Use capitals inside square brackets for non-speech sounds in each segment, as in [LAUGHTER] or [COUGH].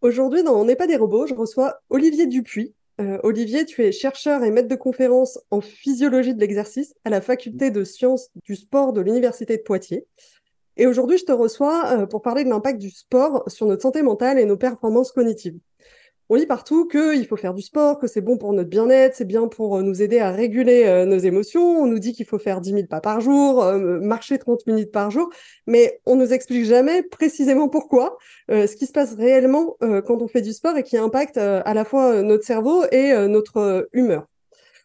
Aujourd'hui, dans On n'est pas des robots, je reçois Olivier Dupuis. Euh, Olivier, tu es chercheur et maître de conférence en physiologie de l'exercice à la faculté de sciences du sport de l'Université de Poitiers. Et aujourd'hui, je te reçois euh, pour parler de l'impact du sport sur notre santé mentale et nos performances cognitives on lit partout qu'il faut faire du sport, que c'est bon pour notre bien-être, c'est bien pour euh, nous aider à réguler euh, nos émotions. On nous dit qu'il faut faire 10 000 pas par jour, euh, marcher 30 minutes par jour, mais on nous explique jamais précisément pourquoi, ce qui se passe réellement quand on fait du sport et qui impacte à la fois notre cerveau et notre humeur.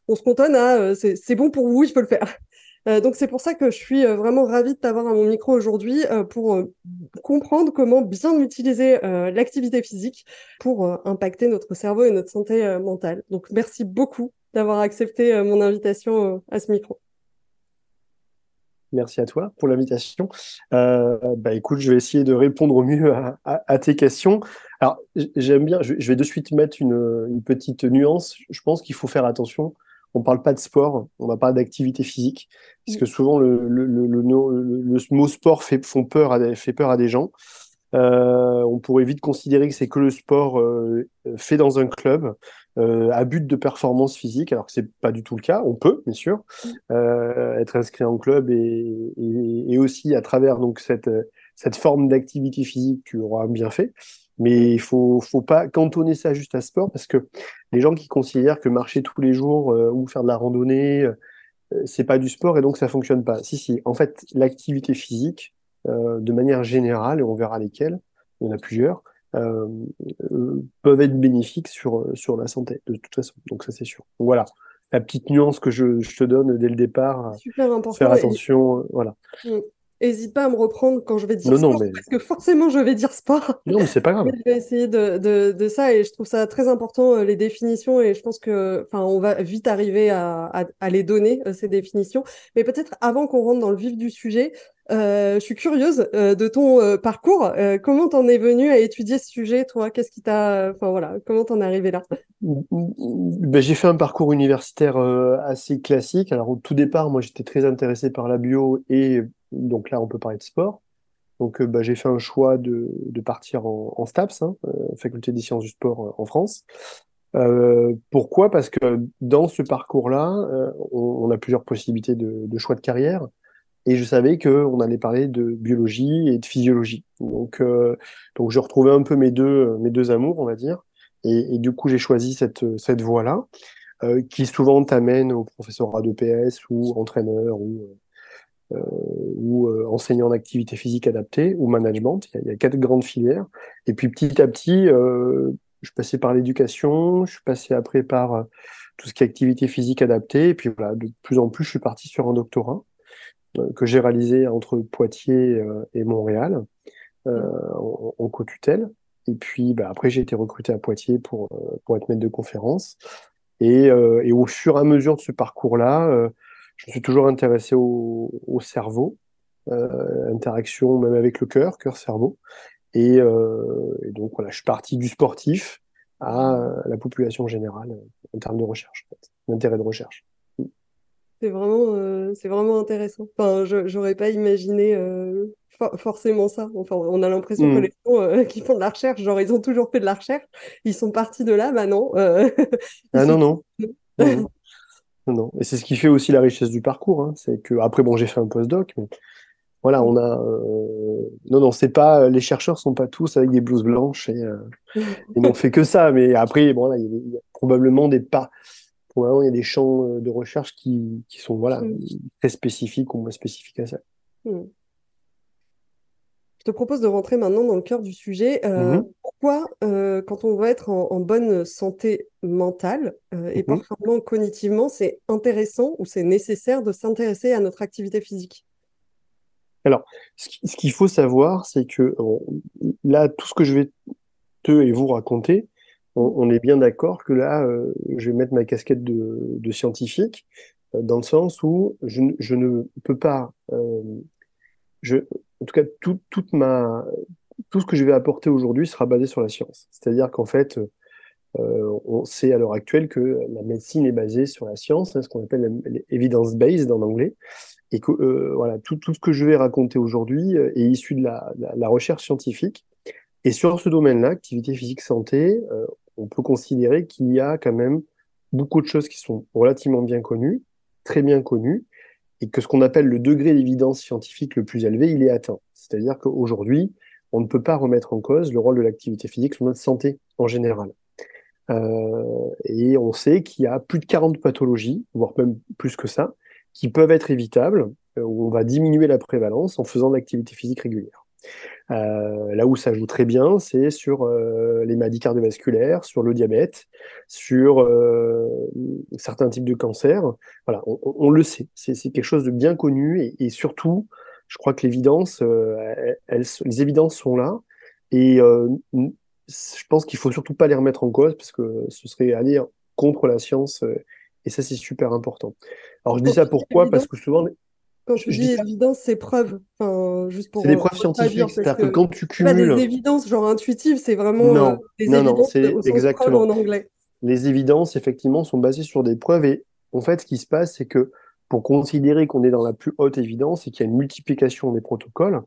On se contonne à c'est bon pour vous, il faut le faire. Euh, donc c'est pour ça que je suis euh, vraiment ravie de t'avoir à mon micro aujourd'hui euh, pour comprendre comment bien utiliser l'activité physique pour impacter notre cerveau et notre santé mentale. Donc merci beaucoup d'avoir accepté mon invitation à ce micro. Merci à toi pour l'invitation. bah écoute, je vais essayer de répondre au mieux à, tes questions. Alors j'aime bien, je, vais de suite mettre une, une petite nuance. Je pense qu'il faut faire attention on parle pas de sport, on va pas d'activité physique, puisque souvent le, mot sport fait, peur à, des gens. Euh, on pourrait vite considérer que c'est que le sport euh, fait dans un club euh, à but de performance physique, alors que c'est pas du tout le cas. On peut, bien sûr, être inscrit en club et, aussi à travers donc cette cette forme d'activité physique, tu auras un bienfait. Mais il faut, faut pas cantonner ça juste à sport parce que les gens qui considèrent que marcher tous les jours euh, ou faire de la randonnée, euh, c'est pas du sport et donc ça fonctionne pas. Si, si. En fait, l'activité physique, euh, de manière générale, et on verra lesquelles, il y en a plusieurs, euh, euh, peuvent être bénéfiques sur, sur la santé, de toute façon. Donc ça, c'est sûr. Voilà. La petite nuance que je, je, te donne dès le départ. Super important. Faire attention. Voilà. Hésite pas à me reprendre quand je vais dire sport, parce que forcément je vais dire sport. Non, mais c'est pas grave. [LAUGHS] je vais essayer de, de, de, ça et je trouve ça très important, euh, les définitions, et je pense que, enfin, on va vite arriver à, à, à les donner, euh, ces définitions. Mais peut-être avant qu'on rentre dans le vif du sujet, euh, je suis curieuse euh, de ton euh, parcours. comment t'en es venu à étudier ce sujet, toi? Qu'est-ce qui t'a, enfin voilà, comment t'en es arrivé là? Ben, j'ai fait un parcours universitaire assez classique. Alors au tout départ, moi j'étais très intéressé par la bio et donc là on peut parler de sport. Donc ben, j'ai fait un choix de, de partir en, STAPS, hein, faculté des sciences du sport en France. Euh, pourquoi? Parce que dans ce parcours-là, on, a plusieurs possibilités de, de, choix de carrière. Et je savais qu'on allait parler de biologie et de physiologie. Donc, euh, donc je retrouvais un peu mes deux, mes deux amours, on va dire. Et, du coup, j'ai choisi cette, cette voie-là, euh, qui souvent t'amène au professorat d'EPS ou entraîneur ou, euh, ou euh, enseignant d'activité physique adaptée ou management. Il y, a, quatre grandes filières. Et puis petit à petit, euh, je suis passé par l'éducation, je suis passé après par tout ce qui est activité physique adaptée. Et puis voilà, de plus en plus, je suis parti sur un doctorat. Euh, que j'ai réalisé entre Poitiers euh, et Montréal euh, en, co-tutelle. Et puis bah, après, j'ai été recruté à Poitiers pour, pour être maître de conférence. Et, au fur et à mesure de ce parcours-là, je suis toujours intéressé au, au cerveau, euh, interaction même avec le cœur, cœur-cerveau. Et, euh, et, donc voilà, je suis parti du sportif à la population générale en termes de recherche, d'intérêt de recherche. C'est vraiment, euh, c'est vraiment intéressant. Enfin, je j'aurais pas imaginé euh, forcément ça. Enfin, on a l'impression que mmh. les gens euh, [LAUGHS] qui font de la recherche, genre ils ont toujours fait de la recherche, ils sont partis de là, bah non. Euh, [LAUGHS] ah non, non. non, non. Et c'est ce qui fait aussi la richesse du parcours. Hein. C'est que après, bon, j'ai fait un postdoc, mais Voilà, on a. Euh, non, non, c'est pas. Les chercheurs sont pas tous avec des blouses blanches et euh, ils n'ont fait que ça. Mais après, bon, là, il y, a, probablement des pas. Pour il y a des champs euh, de recherche qui, qui sont voilà, mm. très spécifiques ou moins spécifiques à ça. Mm. Je te propose de rentrer maintenant dans le cœur du sujet. Mm-hmm. Pourquoi, quand on veut être en, bonne santé mentale et mm-hmm. parfaitement cognitivement, c'est intéressant ou c'est nécessaire de s'intéresser à notre activité physique? Alors, ce qu'il faut savoir, c'est que là, tout ce que je vais te et vous raconter, on, est bien d'accord que là, euh, je vais mettre ma casquette de, scientifique, euh, dans le sens où je, ne peux pas, euh, je, en tout cas, tout, toute ma, tout ce que je vais apporter aujourd'hui sera basé sur la science. C'est-à-dire qu'en fait, on sait à l'heure actuelle que la médecine est basée sur la science, hein, ce qu'on appelle evidence-based en anglais et que euh, voilà, tout, ce que je vais raconter aujourd'hui euh, est issu de la, recherche scientifique. Et sur ce domaine-là, activité physique santé, euh, on peut considérer qu'il y a quand même beaucoup de choses qui sont relativement bien connues, très bien connues, et que ce qu'on appelle le degré d'évidence scientifique le plus élevé, il est atteint. C'est-à-dire qu'aujourd'hui, on ne peut pas remettre en cause le rôle de l'activité physique sur notre santé en général. Euh, et on sait qu'il y a plus de 40 pathologies, voire même plus que ça, qui peuvent être évitables, euh, où on va diminuer la prévalence en faisant de l'activité physique régulière. Euh, là où ça joue très bien, c'est sur euh, les maladies cardiovasculaires, sur le diabète, sur euh, certains types de cancers. Voilà, on, on le sait, c'est quelque chose de bien connu et, et surtout, je crois que l'évidence, les évidences sont là et je pense qu'il faut surtout pas les remettre en cause parce que ce serait aller contre la science et ça c'est super important. Alors je dis ça pourquoi Parce que souvent. Quand je, dis évidence, c'est preuve. Enfin, juste pour. C'est des preuves scientifiques. C'est-à-dire que, quand tu cumules. Pas des évidences genre intuitives, c'est vraiment non, euh, des non, évidences non, c'est exactement en anglais. Les évidences, effectivement, sont basées sur des preuves. Et en fait, ce qui se passe, c'est que pour considérer qu'on est dans la plus haute évidence et qu'il y a une multiplication des protocoles,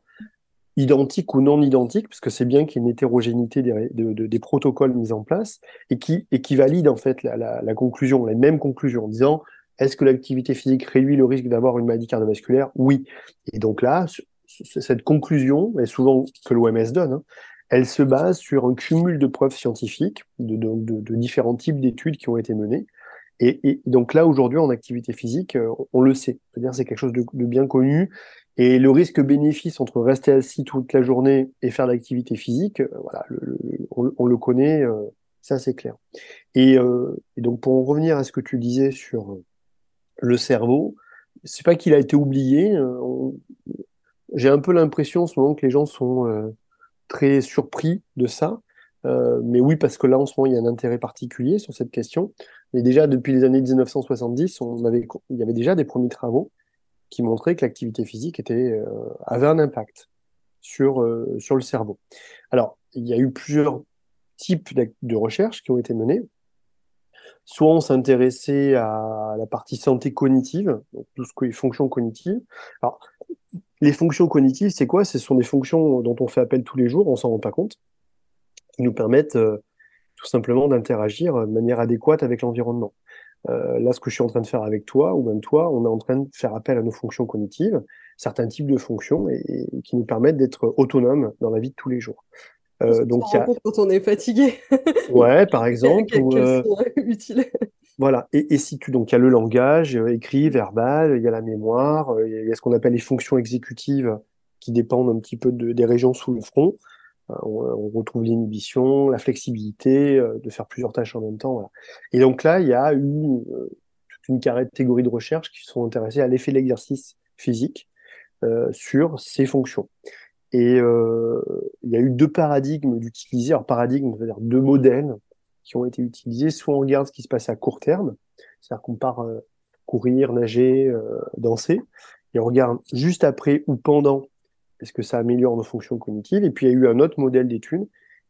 identiques ou non identiques, parce que c'est bien qu'il y ait une hétérogénéité des, des, protocoles mis en place, et qui, et qui valide en fait la, la, la conclusion, la même conclusion, en disant est-ce que l'activité physique réduit le risque d'avoir une maladie cardiovasculaire? Oui. Et donc là, cette conclusion, et souvent que l'OMS donne, hein, elle se base sur un cumul de preuves scientifiques de, différents types d'études qui ont été menées. Et, donc là, aujourd'hui, en activité physique, euh, on, le sait. C'est-à-dire c'est quelque chose de, bien connu. Et le risque-bénéfice entre rester assis toute la journée et faire l'activité physique, euh, voilà, on, le connaît, euh, ça c'est clair. Et, et, donc pour en revenir à ce que tu disais sur le cerveau, c'est pas qu'il a été oublié. Euh, j'ai un peu l'impression en ce moment que les gens sont euh, très surpris de ça. Euh, mais oui, parce que là, en ce moment, il y a un intérêt particulier sur cette question. Mais déjà, depuis les années 1970, on avait, il y avait déjà des premiers travaux qui montraient que l'activité physique était, avait un impact sur, sur le cerveau. Alors, il y a eu plusieurs types de recherches qui ont été menées. Soit on s'intéressait à la partie santé cognitive, donc tout ce qui est fonctions cognitives. Alors, les fonctions cognitives, c'est quoi? Ce sont des fonctions dont on fait appel tous les jours, on s'en rend pas compte, qui nous permettent euh, tout simplement d'interagir de manière adéquate avec l'environnement. Euh, là, ce que je suis en train de faire avec toi, ou même toi, on est en train de faire appel à nos fonctions cognitives, certains types de fonctions, et qui nous permettent d'être autonomes dans la vie de tous les jours. Euh, donc y a... quand on est fatigué. ouais, par [LAUGHS] exemple. [LAUGHS] Utile. Voilà. Et, et, si tu donc il y a le langage euh, écrit, verbal, il y a la mémoire, euh, il y a ce qu'on appelle les fonctions exécutives qui dépendent un petit peu de, des régions sous le front. On, on, retrouve l'inhibition, la flexibilité, de faire plusieurs tâches en même temps. Voilà. Et donc là, il y a eu toute une catégorie de recherches qui sont intéressées à l'effet de l'exercice physique euh, sur ces fonctions. Et euh, il y a eu deux paradigmes d'utiliser, alors paradigmes, c'est-à-dire deux modèles qui ont été utilisés. Soit on regarde ce qui se passe à court terme, c'est-à-dire qu'on part euh, courir, nager, euh, danser, et on regarde juste après ou pendant, est-ce que ça améliore nos fonctions cognitives. Et puis il y a eu un autre modèle d'études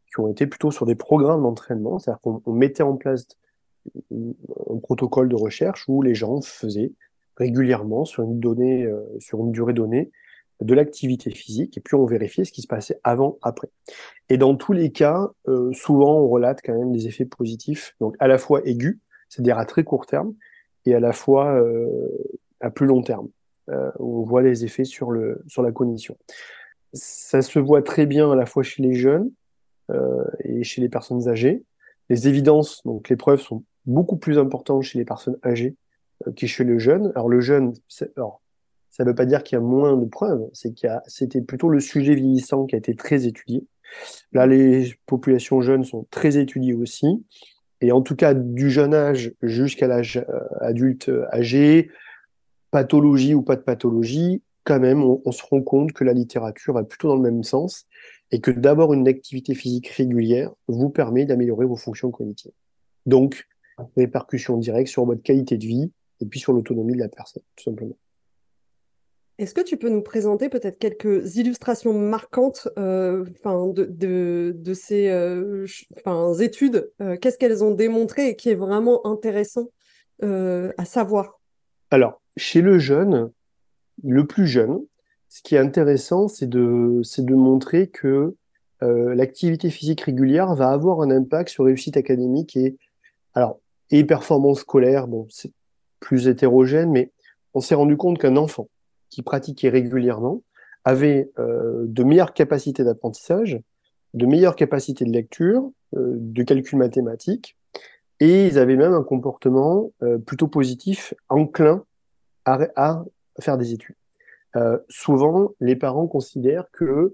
qui ont été plutôt sur des programmes d'entraînement, c'est-à-dire qu'on mettait en place un protocole de recherche où les gens faisaient régulièrement sur une donnée, euh, sur une durée donnée, de l'activité physique, et puis on vérifiait ce qui se passait avant, après. Et dans tous les cas, euh, souvent on relate quand même des effets positifs, donc à la fois aigus, c'est-à-dire à très court terme, et à la fois euh, à plus long terme. où on voit les effets sur, le, sur la cognition. Ça se voit très bien à la fois chez les jeunes et chez les personnes âgées. Les évidences, donc les preuves sont beaucoup plus importantes chez les personnes âgées que chez le jeune. Alors le jeune, alors, ça ne veut pas dire qu'il y a moins de preuves, c'est qu'il a, c'était plutôt le sujet vieillissant qui a été très étudié. Là, les populations jeunes sont très étudiées aussi. Et en tout cas, du jeune âge jusqu'à l'âge euh, adulte euh, âgé, pathologie ou pas de pathologie, quand même, on, se rend compte que la littérature va plutôt dans le même sens et que d'abord une activité physique régulière vous permet d'améliorer vos fonctions cognitives. Donc, répercussions directes sur votre qualité de vie et puis sur l'autonomie de la personne, tout simplement. Est-ce que tu peux nous présenter peut-être quelques illustrations marquantes euh, de, ces euh, études euh, Qu'est-ce qu'elles ont démontré et qui est vraiment intéressant à savoir? Alors, chez le jeune, le plus jeune, ce qui est intéressant, c'est de, de montrer que l'activité physique régulière va avoir un impact sur réussite académique et, alors, et performance scolaire. Bon, c'est plus hétérogène, mais on s'est rendu compte qu'un enfant qui pratiquaient régulièrement avaient euh, de meilleures capacités d'apprentissage, de meilleures capacités de lecture, euh, de calcul mathématique, et ils avaient même un comportement euh, plutôt positif, enclin à, faire des études. souvent, les parents considèrent que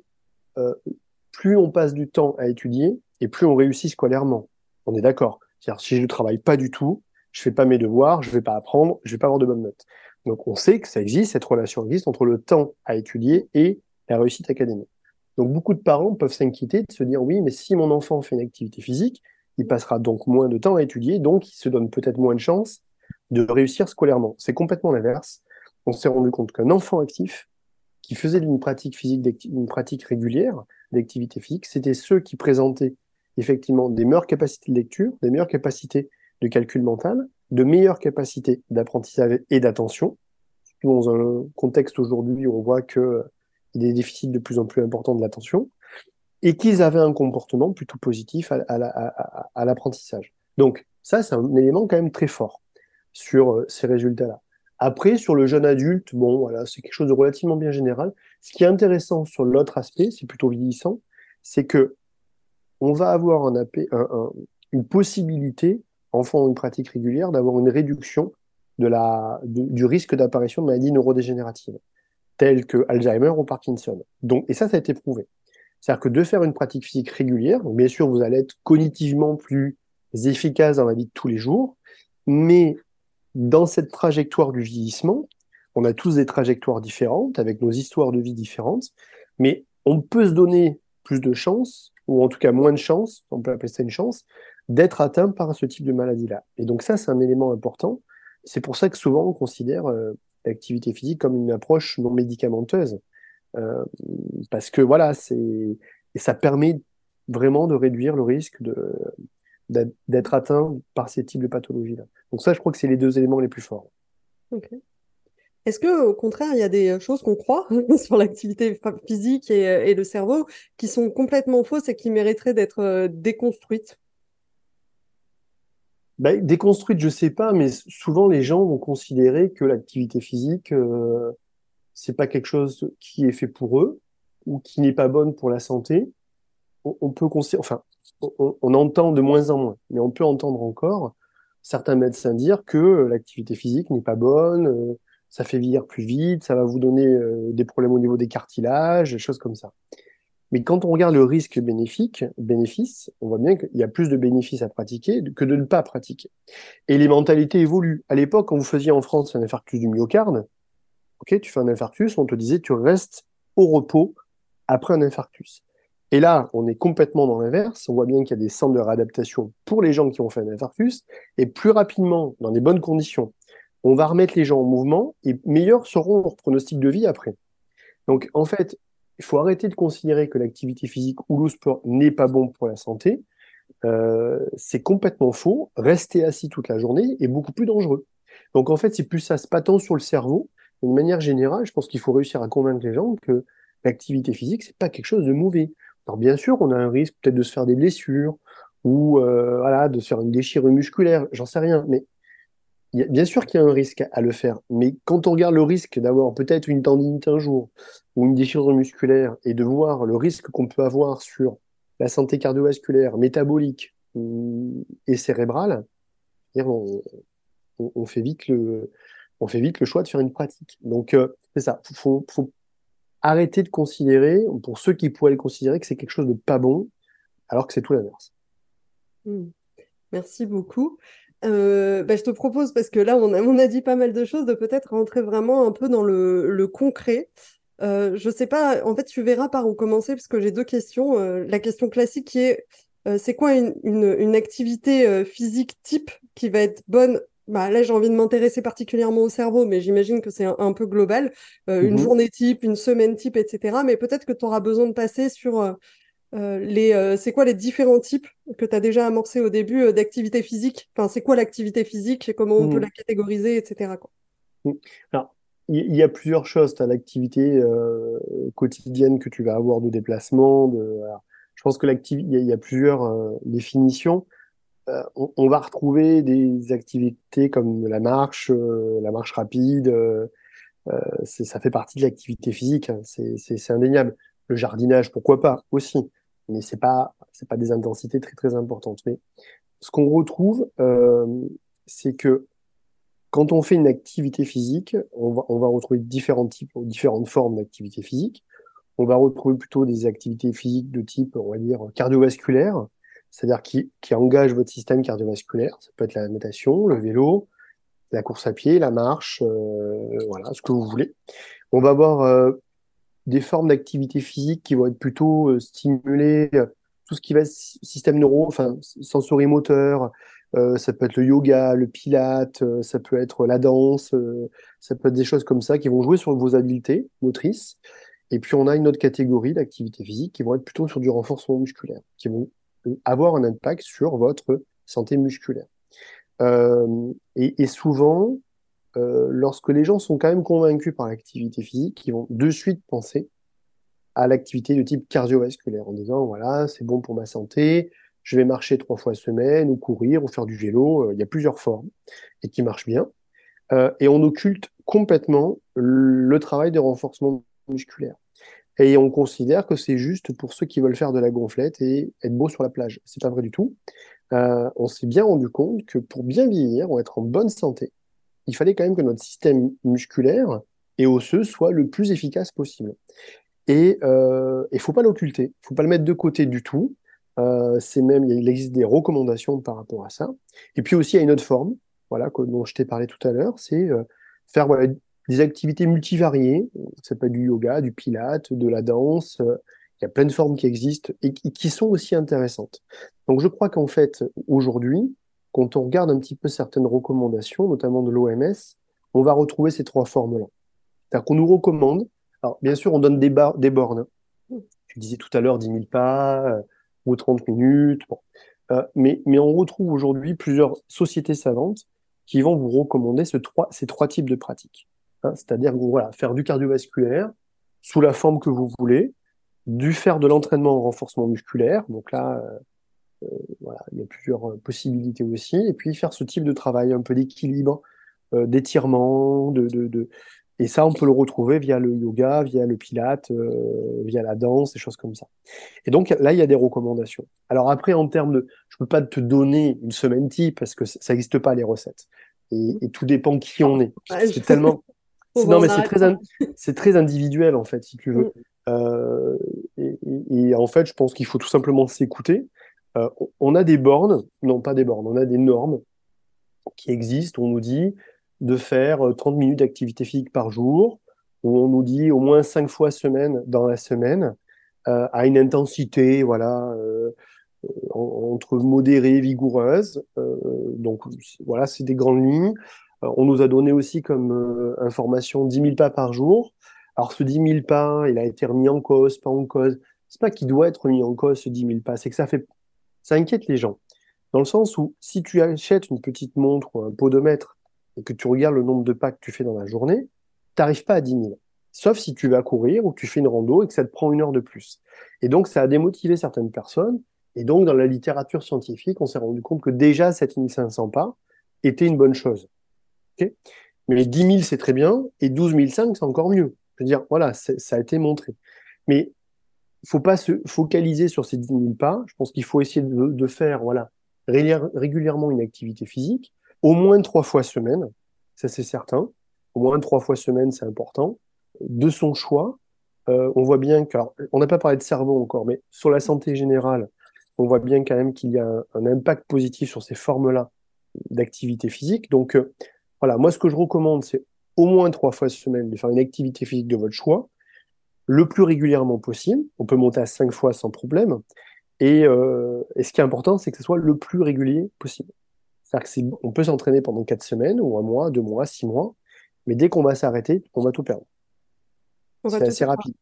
plus on passe du temps à étudier, et plus on réussit scolairement. On est d'accord. C'est-à-dire, si je ne travaille pas du tout, je fais pas mes devoirs, je vais pas apprendre, je vais pas avoir de bonnes notes. Donc on sait que ça existe, cette relation existe entre le temps à étudier et la réussite académique. Donc beaucoup de parents peuvent s'inquiéter de se dire oui, mais si mon enfant fait une activité physique, il passera donc moins de temps à étudier, donc il se donne peut-être moins de chances de réussir scolairement. C'est complètement l'inverse. On s'est rendu compte qu'un enfant actif qui faisait une pratique physique, une pratique régulière d'activité physique, c'était ceux qui présentaient effectivement des meilleures capacités de lecture, des meilleures capacités de calcul mental, de meilleures capacités d'apprentissage et d'attention. Dans un contexte aujourd'hui où on voit qu'il y a des déficits de plus en plus importants de l'attention, et qu'ils avaient un comportement plutôt positif à, l'apprentissage. Donc ça, c'est un élément quand même très fort sur euh, ces résultats-là. Après, sur le jeune adulte, bon, voilà, c'est quelque chose de relativement bien général. Ce qui est intéressant sur l'autre aspect, c'est plutôt vieillissant, c'est que on va avoir un, une possibilité en faisant une pratique régulière, d'avoir une réduction de la, du risque d'apparition de maladies neurodégénératives, telles que Alzheimer ou Parkinson. Donc, et ça, ça a été prouvé. C'est-à-dire que de faire une pratique physique régulière, donc bien sûr, vous allez être cognitivement plus efficace dans la vie de tous les jours, mais dans cette trajectoire du vieillissement, on a tous des trajectoires différentes, avec nos histoires de vie différentes, mais on peut se donner plus de chances, ou en tout cas moins de chances, on peut appeler ça une chance, d'être atteint par ce type de maladie-là. Et donc ça, c'est un élément important. C'est pour ça que souvent on considère euh, l'activité physique comme une approche non médicamenteuse. Euh, parce que voilà, c'est et ça permet vraiment de réduire le risque d'être atteint par ces types de pathologies-là. Donc ça, je crois que c'est les deux éléments les plus forts. Est-ce que, au contraire, il y a des choses qu'on croit [LAUGHS] sur l'activité physique et, et, le cerveau qui sont complètement fausses et qui mériteraient d'être euh, déconstruites? Bah, déconstruite, je sais pas, mais souvent les gens vont considérer que l'activité physique, euh, c'est pas quelque chose qui est fait pour eux ou qui n'est pas bonne pour la santé. On, peut considérer, enfin, on, entend de moins en moins, mais on peut entendre encore certains médecins dire que l'activité physique n'est pas bonne, euh, ça fait vieillir plus vite, ça va vous donner euh, des problèmes au niveau des cartilages, des choses comme ça. Mais quand on regarde le risque bénéfique, bénéfice, on voit bien qu'il y a plus de bénéfices à pratiquer que de ne pas pratiquer. Et les mentalités évoluent. À l'époque, quand vous faisiez en France un infarctus du myocarde, ok, tu fais un infarctus, on te disait tu restes au repos après un infarctus. Et là, on est complètement dans l'inverse. On voit bien qu'il y a des centres de réadaptation pour les gens qui ont fait un infarctus. Et plus rapidement, dans des bonnes conditions, on va remettre les gens en mouvement et meilleurs seront leurs pronostics de vie après. Donc, en fait, il faut arrêter de considérer que l'activité physique ou le sport n'est pas bon pour la santé. Euh, c'est complètement faux. Rester assis toute la journée est beaucoup plus dangereux. Donc en fait, c'est plus ça, c'est pas tant sur le cerveau. D'une manière générale, je pense qu'il faut réussir à convaincre les gens que l'activité physique, c'est pas quelque chose de mauvais. Alors bien sûr, on a un risque peut-être de se faire des blessures ou euh, voilà, de se faire une déchirure musculaire, j'en sais rien, mais bien sûr qu'il y a un risque à le faire, mais quand on regarde le risque d'avoir peut-être une tendinite un jour ou une déchirure musculaire et de voir le risque qu'on peut avoir sur la santé cardiovasculaire, métabolique et cérébrale, on, fait vite le, choix de faire une pratique. Donc, euh, c'est ça. Il faut, arrêter de considérer, pour ceux qui pourraient le considérer, que c'est quelque chose de pas bon, alors que c'est tout l'inverse. Hmm. Merci beaucoup. Euh, bah, je te propose, parce que là, on a, on a dit pas mal de choses, de peut-être rentrer vraiment un peu dans le, concret. Euh, je sais pas, en fait, tu verras par où commencer, parce que j'ai deux questions. Euh, la question classique qui est, c'est quoi une, une, activité physique type qui va être bonne? Bah, là, j'ai envie de m'intéresser particulièrement au cerveau, mais j'imagine que c'est un, peu global. Une mhm. journée type, une semaine type, etc. Mais peut-être que tu auras besoin de passer sur euh, les, euh, c'est quoi les différents types que tu as déjà amorcé au début euh, d'activité physique Enfin, c'est quoi l'activité physique? Comment on peut mm. la catégoriser, etc. Quoi. Mm. Alors, il y, a plusieurs choses. Tu as l'activité quotidienne que tu vas avoir de déplacement. De, je pense que l'activité, il y, a plusieurs définitions. On, on, va retrouver des activités comme la marche, la marche rapide. ça fait partie de l'activité physique. Hein. C'est indéniable. Le jardinage, pourquoi pas aussi mais c'est pas c'est pas des intensités très très importantes. Mais ce qu'on retrouve, euh, c'est que quand on fait une activité physique, on va, on va retrouver différents types, différentes formes d'activité physique. On va retrouver plutôt des activités physiques de type, on va dire, cardiovasculaire, c'est-à-dire qui, qui engagent votre système cardiovasculaire. Ça peut être la natation, le vélo, la course à pied, la marche, euh, voilà, ce que vous voulez. On va avoir euh, des formes d'activité physique qui vont être plutôt euh, stimulées, euh, tout ce qui va être système neuro, enfin sensorimoteur, euh, ça peut être le yoga, le pilate, ça peut être la danse, ça peut être des choses comme ça qui vont jouer sur vos habiletés motrices. Et puis on a une autre catégorie d'activités physiques qui vont être plutôt sur du renforcement musculaire, qui vont avoir un impact sur votre santé musculaire. et, souvent, euh, lorsque les gens sont quand même convaincus par l'activité physique, ils vont de suite penser à l'activité de type cardiovasculaire en disant voilà, c'est bon pour ma santé, je vais marcher trois fois semaine ou courir ou faire du vélo. Euh, il y a plusieurs formes et qui marchent bien. Euh, et on occulte complètement le travail de renforcement musculaire. Et on considère que c'est juste pour ceux qui veulent faire de la gonflette et être beau sur la plage. C'est pas vrai du tout. on s'est bien rendu compte que pour bien vieillir, on être en bonne santé, il fallait quand même que notre système musculaire et osseux soit le plus efficace possible. Et il euh, ne faut pas l'occulter, il ne faut pas le mettre de côté du tout. Euh, c'est même, il existe des recommandations par rapport à ça. Et puis aussi, il y a une autre forme, voilà, dont je t'ai parlé tout à l'heure, c'est euh, faire voilà, des activités multivariées. Ça peut être du yoga, du pilate, de la danse. il y a plein de formes qui existent et qui sont aussi intéressantes. Donc je crois qu'en fait, aujourd'hui, quand on regarde un petit peu certaines recommandations, notamment de l'OMS, on va retrouver ces trois formes-là. C'est-à-dire qu'on nous recommande, alors bien sûr, on donne des, des bornes. Tu disais tout à l'heure 10 000 pas euh, ou 30 minutes. Euh, mais, on retrouve aujourd'hui plusieurs sociétés savantes qui vont vous recommander ces trois types de pratiques. Hein. C'est-à-dire voilà, faire du cardiovasculaire sous la forme que vous voulez, du faire de l'entraînement en renforcement musculaire. Donc là, euh, voilà, il y a plusieurs euh, possibilités aussi. Et puis faire ce type de travail, un peu d'équilibre, euh, d'étirement, de, de, et ça, on peut le retrouver via le yoga, via le pilate, via la danse, des choses comme ça. Et donc là, il y a des recommandations. Alors après, en termes de, je peux pas te donner une semaine type parce que ça n'existe pas les recettes. Et, tout dépend qui on est. c'est tellement. [LAUGHS] non, mais c'est très, c'est très individuel en fait, si tu veux. Mm. et, et, en fait, je pense qu'il faut tout simplement s'écouter. Euh, on a des bornes, non pas des bornes, on a des normes qui existent. On nous dit de faire 30 euh, minutes d'activité physique par jour, où on nous dit au moins 5 fois semaine dans la semaine, euh, à une intensité voilà, entre modérée et vigoureuse. donc voilà, c'est des grandes lignes. on nous a donné aussi comme information 10 000 pas par jour. Alors ce 10 000 pas, il a été remis en cause, pas en cause. C'est pas qu'il doit être remis en cause ce 10 000 pas, c'est que ça fait ça inquiète les gens. Dans le sens où si tu achètes une petite montre ou un podomètre et que tu regardes le nombre de pas que tu fais dans la journée, tu n'arrives pas à 10 000. Sauf si tu vas courir ou que tu fais une rando et que ça te prend une heure de plus. Et donc, ça a démotivé certaines personnes. Et donc, dans la littérature scientifique, on s'est rendu compte que déjà 7500 pas était une bonne chose. Mais 10 000, c'est très bien, et 12 500, c'est encore mieux. Je veux dire, voilà, ça a été montré. Mais faut pas se focaliser sur ces 10 000 pas. Je pense qu'il faut essayer de, faire voilà, régulièrement une activité physique, au moins trois fois semaine, ça c'est certain. Au moins trois fois semaine, c'est important. De son choix, euh, on voit bien qu'on n'a pas parlé de cerveau encore, mais sur la santé générale, on voit bien quand même qu'il y a un, impact positif sur ces formes-là d'activité physique. Donc euh, voilà, moi ce que je recommande, c'est au moins trois fois semaine de faire une activité physique de votre choix, le plus régulièrement possible. On peut monter à cinq fois sans problème. Et, euh, et ce qui est important, c'est que ce soit le plus régulier possible. C'est-à-dire qu'on peut s'entraîner pendant quatre semaines, ou un mois, deux mois, six mois, mais dès qu'on va s'arrêter, on va tout perdre. C'est assez rapide.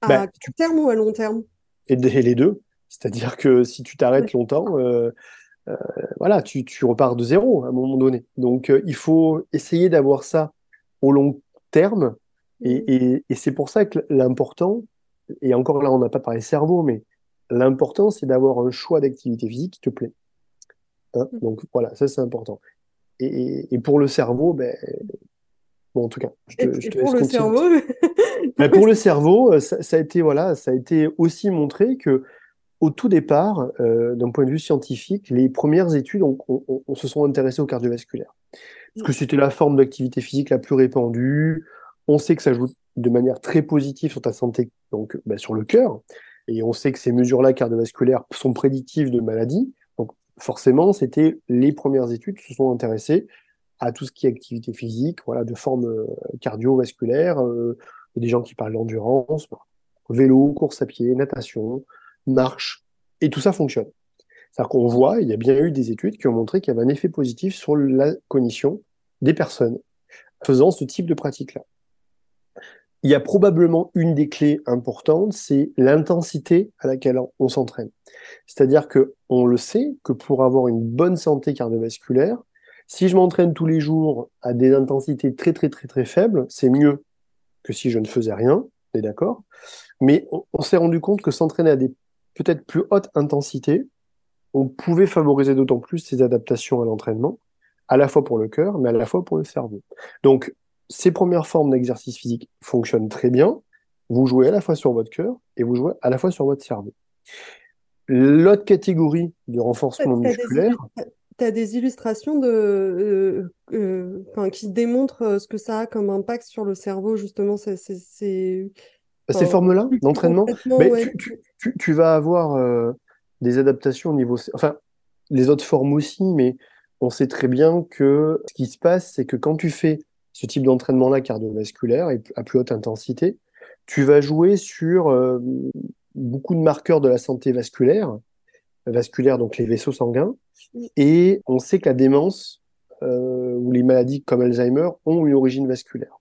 À bah, court terme ou à long terme? Et, les deux. C'est-à-dire que si tu t'arrêtes longtemps, euh, euh, voilà, tu, tu, repars de zéro à un moment donné. Donc, il faut essayer d'avoir ça au long terme. Et, mmh. et, et c'est pour ça que l'important, et encore là, on n'a pas parlé cerveau, mais l'important, c'est d'avoir un choix d'activité physique qui te plaît. Hein mmh. Donc voilà, ça c'est important. Et, et, pour le cerveau, ben, bon, en tout cas, je te, je te pour [LAUGHS] le cerveau, ben, pour le cerveau, ça, ça, a été voilà, ça a été aussi montré que au tout départ, euh, d'un point de vue scientifique, les premières études, on, on, se sont intéressées au cardiovasculaire. Parce que c'était la forme d'activité physique la plus répandue. On sait que ça joue de manière très positive sur ta santé, donc bah, sur le cœur. Et on sait que ces mesures-là cardiovasculaires sont prédictives de maladies. Donc forcément, c'était les premières études qui se sont intéressées à tout ce qui est activité physique, voilà, de forme euh, cardiovasculaire. Euh, des gens qui parlent d'endurance, vélo, course à pied, natation, marche, et tout ça fonctionne. C'est-à-dire qu'on voit, il y a bien eu des études qui ont montré qu'il y avait un effet positif sur la cognition des personnes faisant ce type de pratique-là. Il y a probablement une des clés importantes, c'est l'intensité à laquelle on s'entraîne. C'est-à-dire que on le sait que pour avoir une bonne santé cardiovasculaire, si je m'entraîne tous les jours à des intensités très très très très faibles, c'est mieux que si je ne faisais rien, on est d'accord Mais on, on s'est rendu compte que s'entraîner à des peut-être plus haute intensité, on pouvait favoriser d'autant plus ces adaptations à l'entraînement, à la fois pour le cœur, mais à la fois pour le cerveau. Donc, ces premières formes d'exercice physique fonctionnent très bien. Vous jouez à la fois sur votre cœur et vous jouez à la fois sur votre cerveau. L'autre catégorie du renforcement musculaire. Tu as des illustrations de, euh, euh, qui démontrent euh, ce que ça a comme impact sur le cerveau, justement. C'est ces formes-là d'entraînement, tu, vas avoir euh, des adaptations au niveau. Enfin, les autres formes aussi, mais on sait très bien que ce qui se passe, c'est que quand tu fais ce type d'entraînement-là cardiovasculaire et à plus haute intensité, tu vas jouer sur euh, beaucoup de marqueurs de la santé vasculaire, vasculaire donc les vaisseaux sanguins, et on sait que la démence euh, ou les maladies comme Alzheimer ont une origine vasculaire.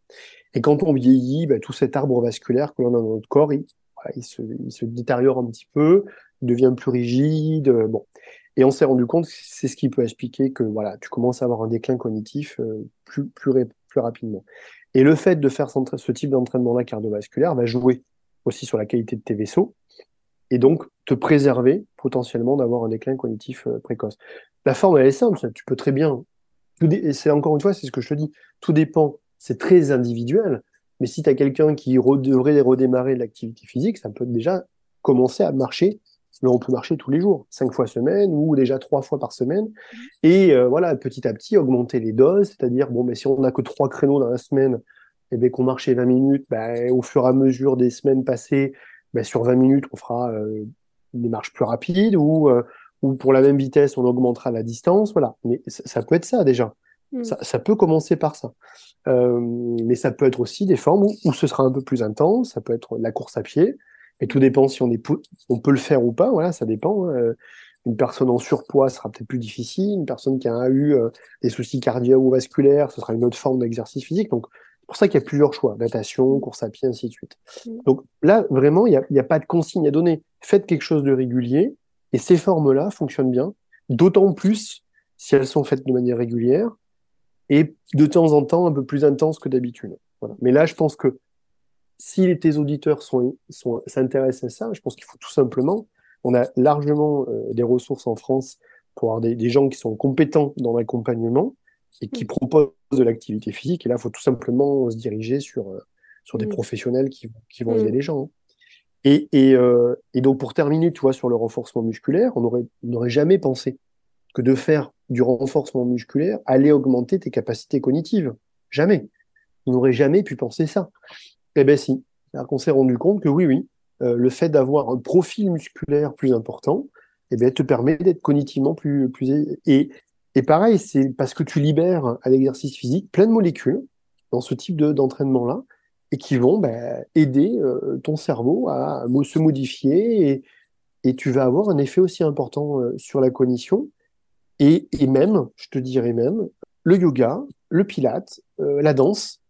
Et quand on vieillit, bah, tout cet arbre vasculaire que l'on a dans notre corps, il, il, se, il, se, détériore un petit peu, il devient plus rigide. Euh, bon. Et on s'est rendu compte que c'est ce qui peut expliquer que voilà, tu commences à avoir un déclin cognitif euh, plus, plus, plus rapidement. Et le fait de faire ce type d'entraînement-là cardiovasculaire va jouer aussi sur la qualité de tes vaisseaux et donc te préserver potentiellement d'avoir un déclin cognitif euh, précoce. La forme, elle est simple, tu peux très bien. Et c'est encore une fois, c'est ce que je te dis, tout dépend c'est très individuel. Mais si tu as quelqu'un qui devrait redémarrer l'activité physique, ça peut déjà commencer à marcher. Là, on peut marcher tous les jours, cinq fois semaine ou déjà trois fois par semaine. Et euh, voilà, petit à petit, augmenter les doses, c'est-à-dire, bon, mais si on n'a que trois créneaux dans la semaine, et eh qu'on marchait 20 minutes, ben, au fur et à mesure des semaines passées, ben, sur 20 minutes, on fera euh, des marches plus rapides ou, euh, ou pour la même vitesse, on augmentera la distance. Voilà, mais ça peut être ça déjà. Mm. Ça, peut commencer par ça. Euh, mais ça peut être aussi des formes où, ce sera un peu plus intense, ça peut être la course à pied, et tout dépend si on, est, on peut le faire ou pas, voilà, ça dépend. Hein. Une personne en surpoids sera peut-être plus difficile, une personne qui a eu euh, des soucis cardiovasculaires, ce sera une autre forme d'exercice physique. Donc, c'est pour ça qu'il y a plusieurs choix, natation, course à pied, ainsi de suite. Donc là, vraiment, il n'y a, y a pas de consigne à donner. Faites quelque chose de régulier, et ces formes-là fonctionnent bien, d'autant plus si elles sont faites de manière régulière, et de temps en temps un peu plus intense que d'habitude. Voilà. Mais là, je pense que si tes auditeurs sont, sont, s'intéressent à ça, je pense qu'il faut tout simplement, on a largement euh, des ressources en France pour avoir des, des, gens qui sont compétents dans l'accompagnement. et qui proposent de l'activité physique. Et là, il faut tout simplement se diriger sur, euh, sur des Mm. professionnels qui, qui vont Mm. aider les gens. hein. Et, et, euh, et donc, pour terminer, tu vois, sur le renforcement musculaire, on n'aurait jamais pensé que de faire du renforcement musculaire allait augmenter tes capacités cognitives. Jamais. On n'aurait jamais pu penser ça. Eh bien, si. Qu'on s'est rendu compte que oui, oui, euh, le fait d'avoir un profil musculaire plus important, eh bien, te permet d'être cognitivement plus, plus. Et, et pareil, c'est parce que tu libères à l'exercice physique plein de molécules dans ce type de, d'entraînement-là et qui vont ben, aider euh, ton cerveau à se modifier et, et tu vas avoir un effet aussi important euh, sur la cognition. Et, et même, je te dirais même, le yoga, le pilate, la danse,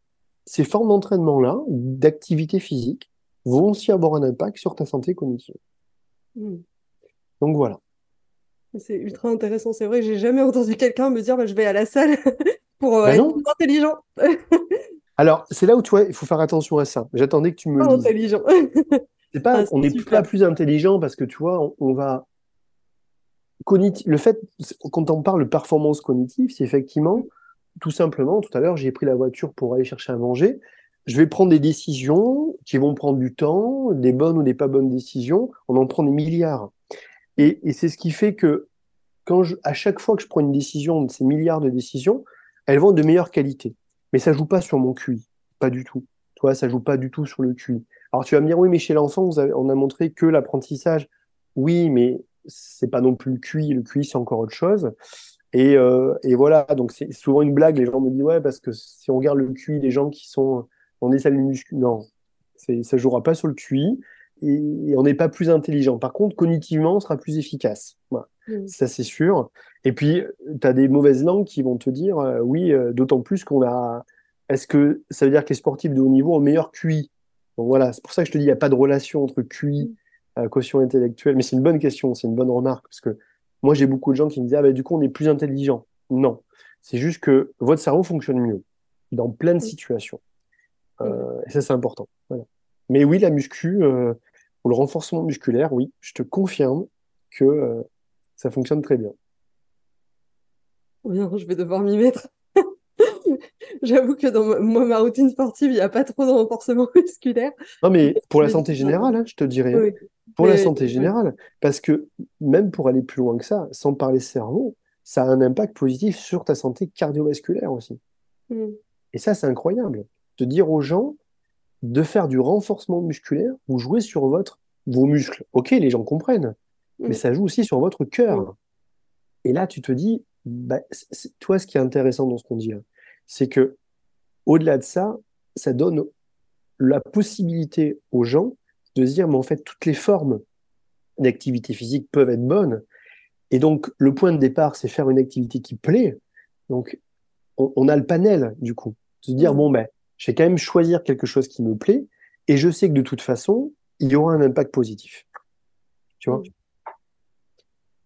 ces formes d'entraînement-là, d'activité physique, vont aussi avoir un impact sur ta santé cognitive. Mm. Donc voilà. C'est ultra intéressant. C'est vrai que j'ai jamais entendu quelqu'un me dire bah, je vais à la salle [LAUGHS] pour euh, Ben être non. plus intelligent. [LAUGHS] Alors, c'est là où tu vois, il faut faire attention à ça. J'attendais que tu me Pas dises. intelligent. [LAUGHS] Pas, Ah, on n'est pas plus intelligent parce que tu vois, on, on va cogniti- le fait quand on parle de performance cognitive, c'est effectivement tout simplement. Tout à l'heure, j'ai pris la voiture pour aller chercher à manger. Je vais prendre des décisions qui vont prendre du temps, des bonnes ou des pas bonnes décisions. On en prend des milliards. Et, c'est ce qui fait que quand je, à chaque fois que je prends une décision de ces milliards de décisions, elles vont de meilleure qualité. Mais ça joue pas sur mon QI, pas du tout. Tu vois, ça joue pas du tout sur le QI. Alors tu vas me dire, oui, mais chez l'enfant, on a montré que l'apprentissage. Oui, mais c'est pas non plus le QI. Le QI, c'est encore autre chose. Et, euh, et voilà, donc c'est souvent une blague. Les gens me disent, ouais, parce que si on regarde le QI des gens qui sont dans des salles de muscu, non, ça jouera pas sur le QI. Et, et on n'est pas plus intelligent. Par contre, cognitivement, on sera plus efficace. Voilà. Mm. Ça, c'est sûr. Et puis, tu as des mauvaises langues qui vont te dire, euh, oui, euh, d'autant plus qu'on a. Est-ce que ça veut dire que les sportifs de haut niveau ont meilleur QI? Donc voilà, c'est pour ça que je te dis, il n'y a pas de relation entre QI, euh, quotient intellectuel. Mais c'est une bonne question, c'est une bonne remarque. Parce que moi, j'ai beaucoup de gens qui me disent, ah, bah, du coup, on est plus intelligent. Non. C'est juste que votre cerveau fonctionne mieux dans plein de situations. Euh, et ça, c'est important. Voilà. Mais oui, la muscu, euh, ou le renforcement musculaire, oui, je te confirme que euh, ça fonctionne très bien. Bien, je vais devoir m'y mettre. J'avoue que dans ma, moi, ma routine sportive, il n'y a pas trop de renforcement [LAUGHS] musculaire. Non, mais pour la Mais santé générale, hein, je te dirais, hein, Oui. pour la Mais- santé générale, parce que même pour aller plus loin que ça, sans parler cerveau, ça a un impact positif sur ta santé cardiovasculaire aussi. Mm. Et ça, c'est incroyable. De dire aux gens de faire du renforcement musculaire, vous jouez sur votre, vos muscles. Ok, les gens comprennent, mais Mm. ça joue aussi sur votre cœur. Mm. Et là, tu te dis, bah, toi, ce qui est intéressant dans ce qu'on dit, là, c'est que au-delà de ça, ça donne la possibilité aux gens de se dire, mais en fait, toutes les formes d'activité physique peuvent être bonnes. Et donc, le point de départ, c'est faire une activité qui plaît. Donc, on, on a le panel, du coup. Se dire, Mhm. bon, ben, je vais quand même choisir quelque chose qui me plaît. Et je sais que de toute façon, il y aura un impact positif. Tu vois?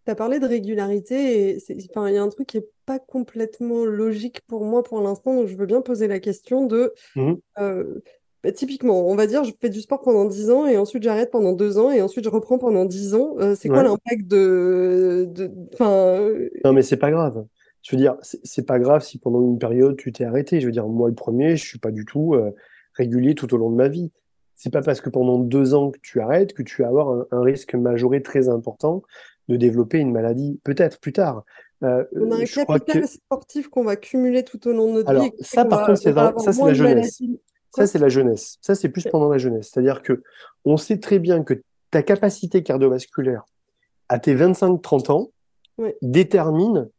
Tu as parlé de régularité et il y a un truc qui n'est pas complètement logique pour moi pour l'instant, donc je veux bien poser la question de, Mhm. euh, bah, typiquement, on va dire, je fais du sport pendant 10 ans et ensuite j'arrête pendant 2 ans et ensuite je reprends pendant 10 ans. Euh, c'est quoi l'impact de, de, enfin, euh, Non, mais c'est pas grave. Je veux dire, c'est c'est pas grave si pendant une période tu t'es arrêté. Je veux dire, moi, le premier, je suis pas du tout euh, régulier tout au long de ma vie. C'est pas parce que pendant deux ans que tu arrêtes que tu vas avoir un, un risque majoré très important de développer une maladie, peut-être plus tard. Euh, on a un crois que capital sportif qu'on va cumuler tout au long de notre vie Alors, fait ça, par va- contre, c'est avoir ça, c'est la jeunesse. Ça, c'est la jeunesse. Ça, c'est plus pendant la jeunesse. C'est-à-dire que on sait très bien que ta capacité cardiovasculaire à tes 25-30 ans détermine,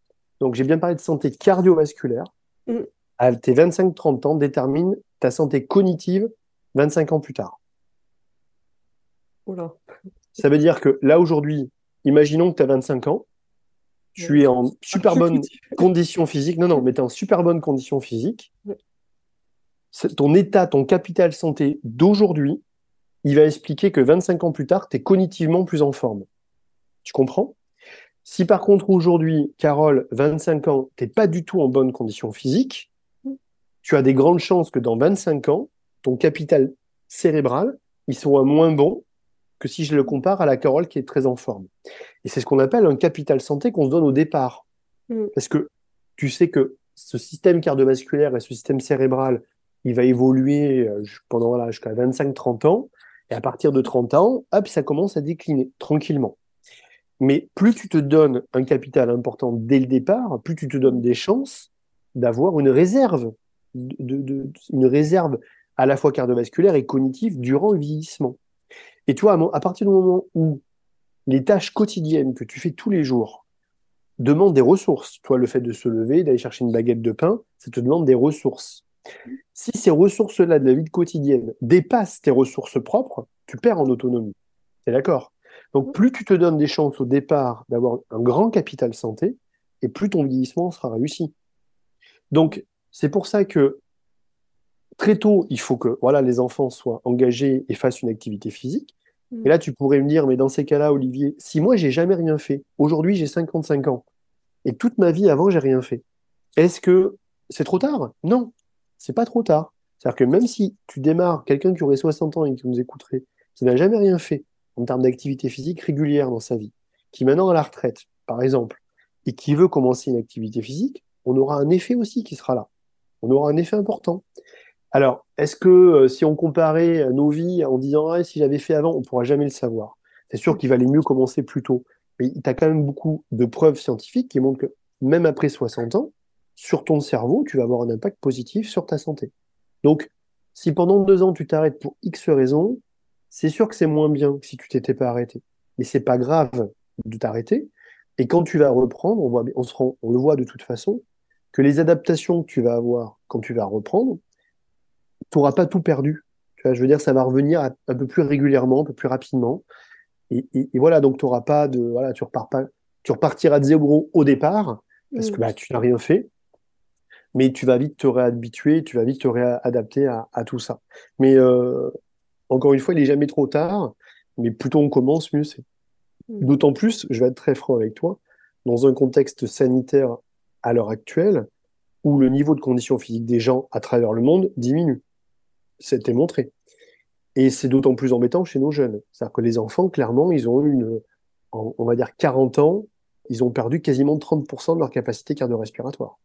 donc j'ai bien parlé de santé cardiovasculaire, Mm. à tes 25-30 ans détermine ta santé cognitive 25 ans plus tard. Oula. Ça veut dire que là, aujourd'hui, imaginons que tu as 25 ans, tu es en [LAUGHS] super bonne condition physique. Non, non, mais tu es en super bonne condition physique. Ouais. Ton état, ton capital santé d'aujourd'hui, il va expliquer que 25 ans plus tard, tu es cognitivement plus en forme. Tu comprends? Si par contre aujourd'hui, Carole, 25 ans, t'es pas du tout en bonne condition physique, tu as des grandes chances que dans 25 ans, ton capital cérébral, il soit moins bon que si je le compare à la Carole qui est très en forme. Et c'est ce qu'on appelle un capital santé qu'on se donne au départ. Mm. Parce que tu sais que ce système cardiovasculaire et ce système cérébral, il va évoluer euh, pendant voilà, jusqu'à 25-30 ans. Et à partir de 30 ans, hop, ça commence à décliner tranquillement. Mais plus tu te donnes un capital important dès le départ, plus tu te donnes des chances d'avoir une réserve, de, une réserve à la fois cardiovasculaire et cognitive durant le vieillissement. Et toi, à partir du moment où les tâches quotidiennes que tu fais tous les jours demandent des ressources, toi, le fait de se lever, d'aller chercher une baguette de pain, ça te demande des ressources. Si ces ressources-là de la vie quotidienne dépassent tes ressources propres, tu perds en autonomie. es d'accord? Donc, plus tu te donnes des chances au départ d'avoir un grand capital santé, et plus ton vieillissement sera réussi. Donc, c'est pour ça que très tôt, il faut que voilà, les enfants soient engagés et fassent une activité physique. Mm. Et là, tu pourrais me dire, mais dans ces cas-là, Olivier, si moi, j'ai jamais rien fait, aujourd'hui, j'ai 55 ans, et toute ma vie avant, j'ai rien fait, est-ce que c'est trop tard? Non, c'est pas trop tard. C'est-à-dire que même si tu démarres quelqu'un qui aurait 60 ans et qui nous écouterait, qui n'a jamais rien fait en termes d'activité physique régulière dans sa vie, qui maintenant à la retraite, par exemple, et qui veut commencer une activité physique, on aura un effet aussi qui sera là. On aura un effet important. Alors, est-ce que euh, si on comparait nos vies en disant ah, si j'avais fait avant, on ne pourra jamais le savoir C'est sûr qu'il valait mieux commencer plus tôt. Mais tu as quand même beaucoup de preuves scientifiques qui montrent que même après 60 ans, sur ton cerveau, tu vas avoir un impact positif sur ta santé. Donc, si pendant deux ans tu t'arrêtes pour X raisons, c'est sûr que c'est moins bien que si tu t'étais pas arrêté. Mais c'est pas grave de t'arrêter. Et quand tu vas reprendre, on, voit, on, se rend, on le voit de toute façon, que les adaptations que tu vas avoir quand tu vas reprendre, tu n'auras pas tout perdu. Tu vois, je veux dire, ça va revenir un peu plus régulièrement, un peu plus rapidement. Et, voilà, donc tu n'auras pas de, voilà, tu repars pas, tu repartiras de zéro au départ parce que bah, tu n'as rien fait. Mais tu vas vite te réhabituer, tu vas vite te réadapter à, tout ça. Mais euh, encore une fois, il n'est jamais trop tard. Mais plus tôt on commence, mieux c'est. Mm. D'autant plus, je vais être très franc avec toi, dans un contexte sanitaire à l'heure actuelle où le niveau de condition physique des gens à travers le monde diminue. C'était montré. Et c'est d'autant plus embêtant chez nos jeunes. C'est-à-dire que les enfants, clairement, ils ont une, on va dire 40 ans, ils ont perdu quasiment 30% de leur capacité cardio-respiratoire.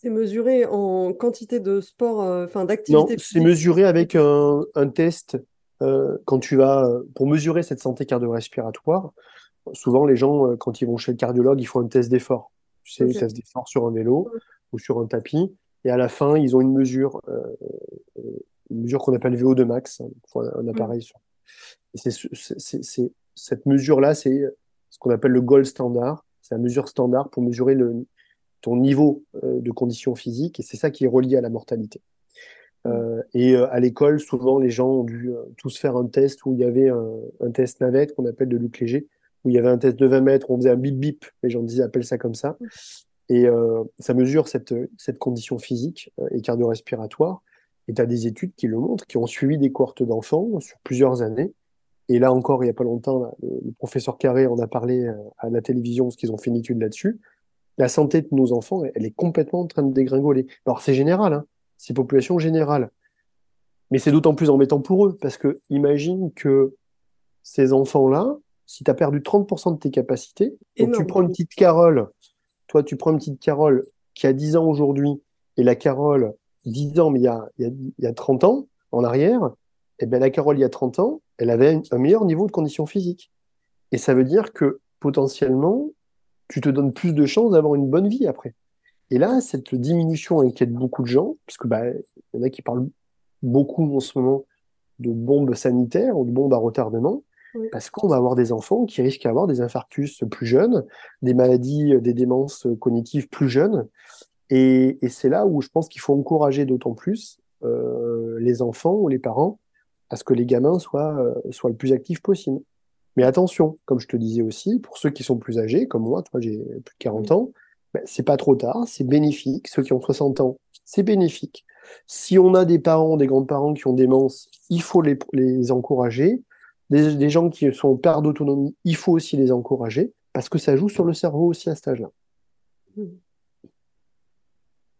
C'est mesuré en quantité de sport, euh, enfin d'activité. Non, c'est mesuré avec un, test euh, quand tu vas euh, pour mesurer cette santé cardio-respiratoire. Souvent, les gens, quand ils vont chez le cardiologue, ils font un test d'effort. Tu sais, okay. test d'effort sur un vélo ou sur un tapis. Et à la fin, ils ont une mesure, une mesure qu'on appelle VO2 max, hein, un, appareil. Et c'est, cette mesure-là, c'est ce qu'on appelle le gold standard. C'est la mesure standard pour mesurer le, ton niveau euh, de condition physique, et c'est ça qui est relié à la mortalité. Euh, et euh, à l'école, souvent, les gens ont dû tous faire un test où il y avait un, test navette qu'on appelle de Luc Léger, où il y avait un test de 20 mètres, on faisait un bip bip, les gens disaient appelle ça comme ça. Et ça mesure cette, cette condition physique et cardio-respiratoire. Et tu as des études qui le montrent, qui ont suivi des cohortes d'enfants sur plusieurs années. Et là encore, il n'y a pas longtemps, le, professeur Carré en a parlé à la télévision, parce qu'ils ont fait une étude là-dessus la santé de nos enfants, elle est complètement en train de dégringoler. Alors c'est général, hein, c'est population générale. Mais c'est d'autant plus embêtant pour eux, parce que imagine que ces enfants-là, si tu as perdu 30% de tes capacités, et tu prends une petite Carole, toi tu prends une petite Carole qui a 10 ans aujourd'hui, et la Carole, 10 ans, mais il y a, il y a, 30 ans en arrière, et eh bien la Carole, il y a 30 ans, elle avait un meilleur niveau de condition physique. Et ça veut dire que potentiellement, tu te donnes plus de chances d'avoir une bonne vie après. Et là, cette diminution inquiète beaucoup de gens, parce que bah, y en a qui parlent beaucoup en ce moment de bombes sanitaires ou de bombes à retardement, parce qu'on va avoir des enfants qui risquent d'avoir des infarctus plus jeunes, des maladies, des démences cognitives plus jeunes. Et, et c'est là où je pense qu'il faut encourager d'autant plus euh, les enfants ou les parents à ce que les gamins soient, euh, soient le plus actifs possible. Mais attention, comme je te disais aussi, pour ceux qui sont plus âgés, comme moi, toi j'ai plus de 40 ans, ben, c'est pas trop tard, c'est bénéfique. Ceux qui ont 60 ans, c'est bénéfique. Si on a des parents, des grands-parents qui ont démence, il faut les, les encourager. Des, gens qui sont en perte d'autonomie, il faut aussi les encourager, parce que ça joue sur le cerveau aussi à cet âge-là.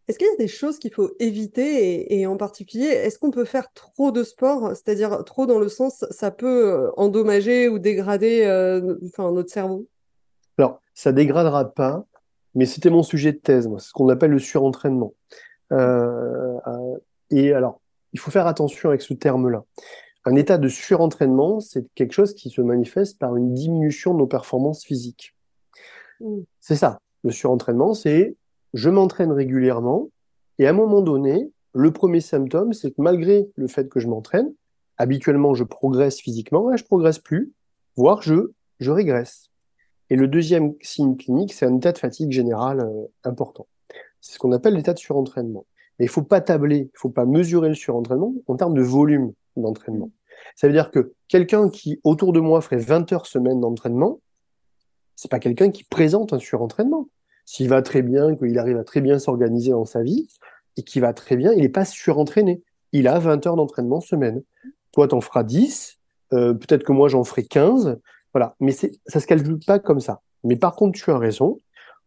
Est-ce qu'il y a des choses qu'il faut éviter et, en particulier, est-ce qu'on peut faire trop de sport, c'est-à-dire trop dans le sens ça peut euh, endommager ou dégrader euh, enfin, notre cerveau? Alors, ça dégradera pas, mais c'était mon sujet de thèse, c'est ce qu'on appelle le surentraînement. Euh, euh, et alors, il faut faire attention avec ce terme-là. Un état de surentraînement, c'est quelque chose qui se manifeste par une diminution de nos performances physiques. Mm. C'est ça. Le surentraînement, c'est je m'entraîne régulièrement et à un moment donné, le premier symptôme, c'est que malgré le fait que je m'entraîne, habituellement je progresse physiquement, et je progresse plus, voire je, je régresse. Et le deuxième signe clinique, c'est un état de fatigue générale euh, important. C'est ce qu'on appelle l'état de surentraînement. Mais il faut pas tabler, il faut pas mesurer le surentraînement en termes de volume d'entraînement. Ça veut dire que quelqu'un qui, autour de moi, ferait 20 heures semaine d'entraînement, c'est pas quelqu'un qui présente un surentraînement. S'il va très bien, qu'il arrive à très bien s'organiser dans sa vie, et qu'il va très bien, il n'est pas surentraîné. Il a 20 heures d'entraînement semaine. Toi, tu en feras 10, euh, peut-être que moi, j'en ferai 15. Voilà. Mais ça ne se calcule pas comme ça. Mais par contre, tu as raison.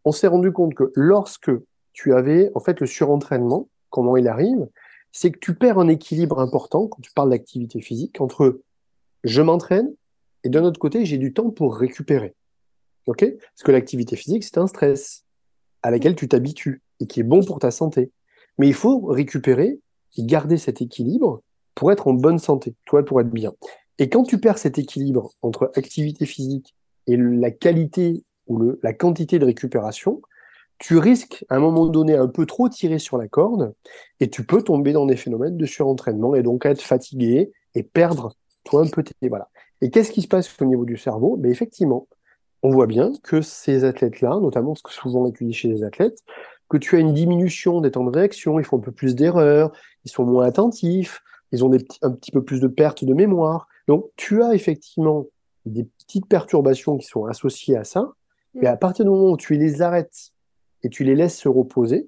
On s'est rendu compte que lorsque tu avais, en fait, le surentraînement, comment il arrive, c'est que tu perds un équilibre important quand tu parles d'activité physique entre je m'entraîne et d'un autre côté, j'ai du temps pour récupérer. OK? Parce que l'activité physique, c'est un stress à laquelle tu t'habitues et qui est bon pour ta santé. Mais il faut récupérer et garder cet équilibre pour être en bonne santé, toi, pour être bien. Et quand tu perds cet équilibre entre activité physique et la qualité ou la quantité de récupération, tu risques à un moment donné un peu trop tirer sur la corde et tu peux tomber dans des phénomènes de surentraînement et donc être fatigué et perdre toi un peu tes voilà. Et qu'est-ce qui se passe au niveau du cerveau? Ben effectivement, on voit bien que ces athlètes-là, notamment ce que souvent étudié chez les athlètes, que tu as une diminution des temps de réaction, ils font un peu plus d'erreurs, ils sont moins attentifs, ils ont des un petit peu plus de pertes de mémoire. Donc tu as effectivement des petites perturbations qui sont associées à ça, mais à partir du moment où tu les arrêtes et tu les laisses se reposer,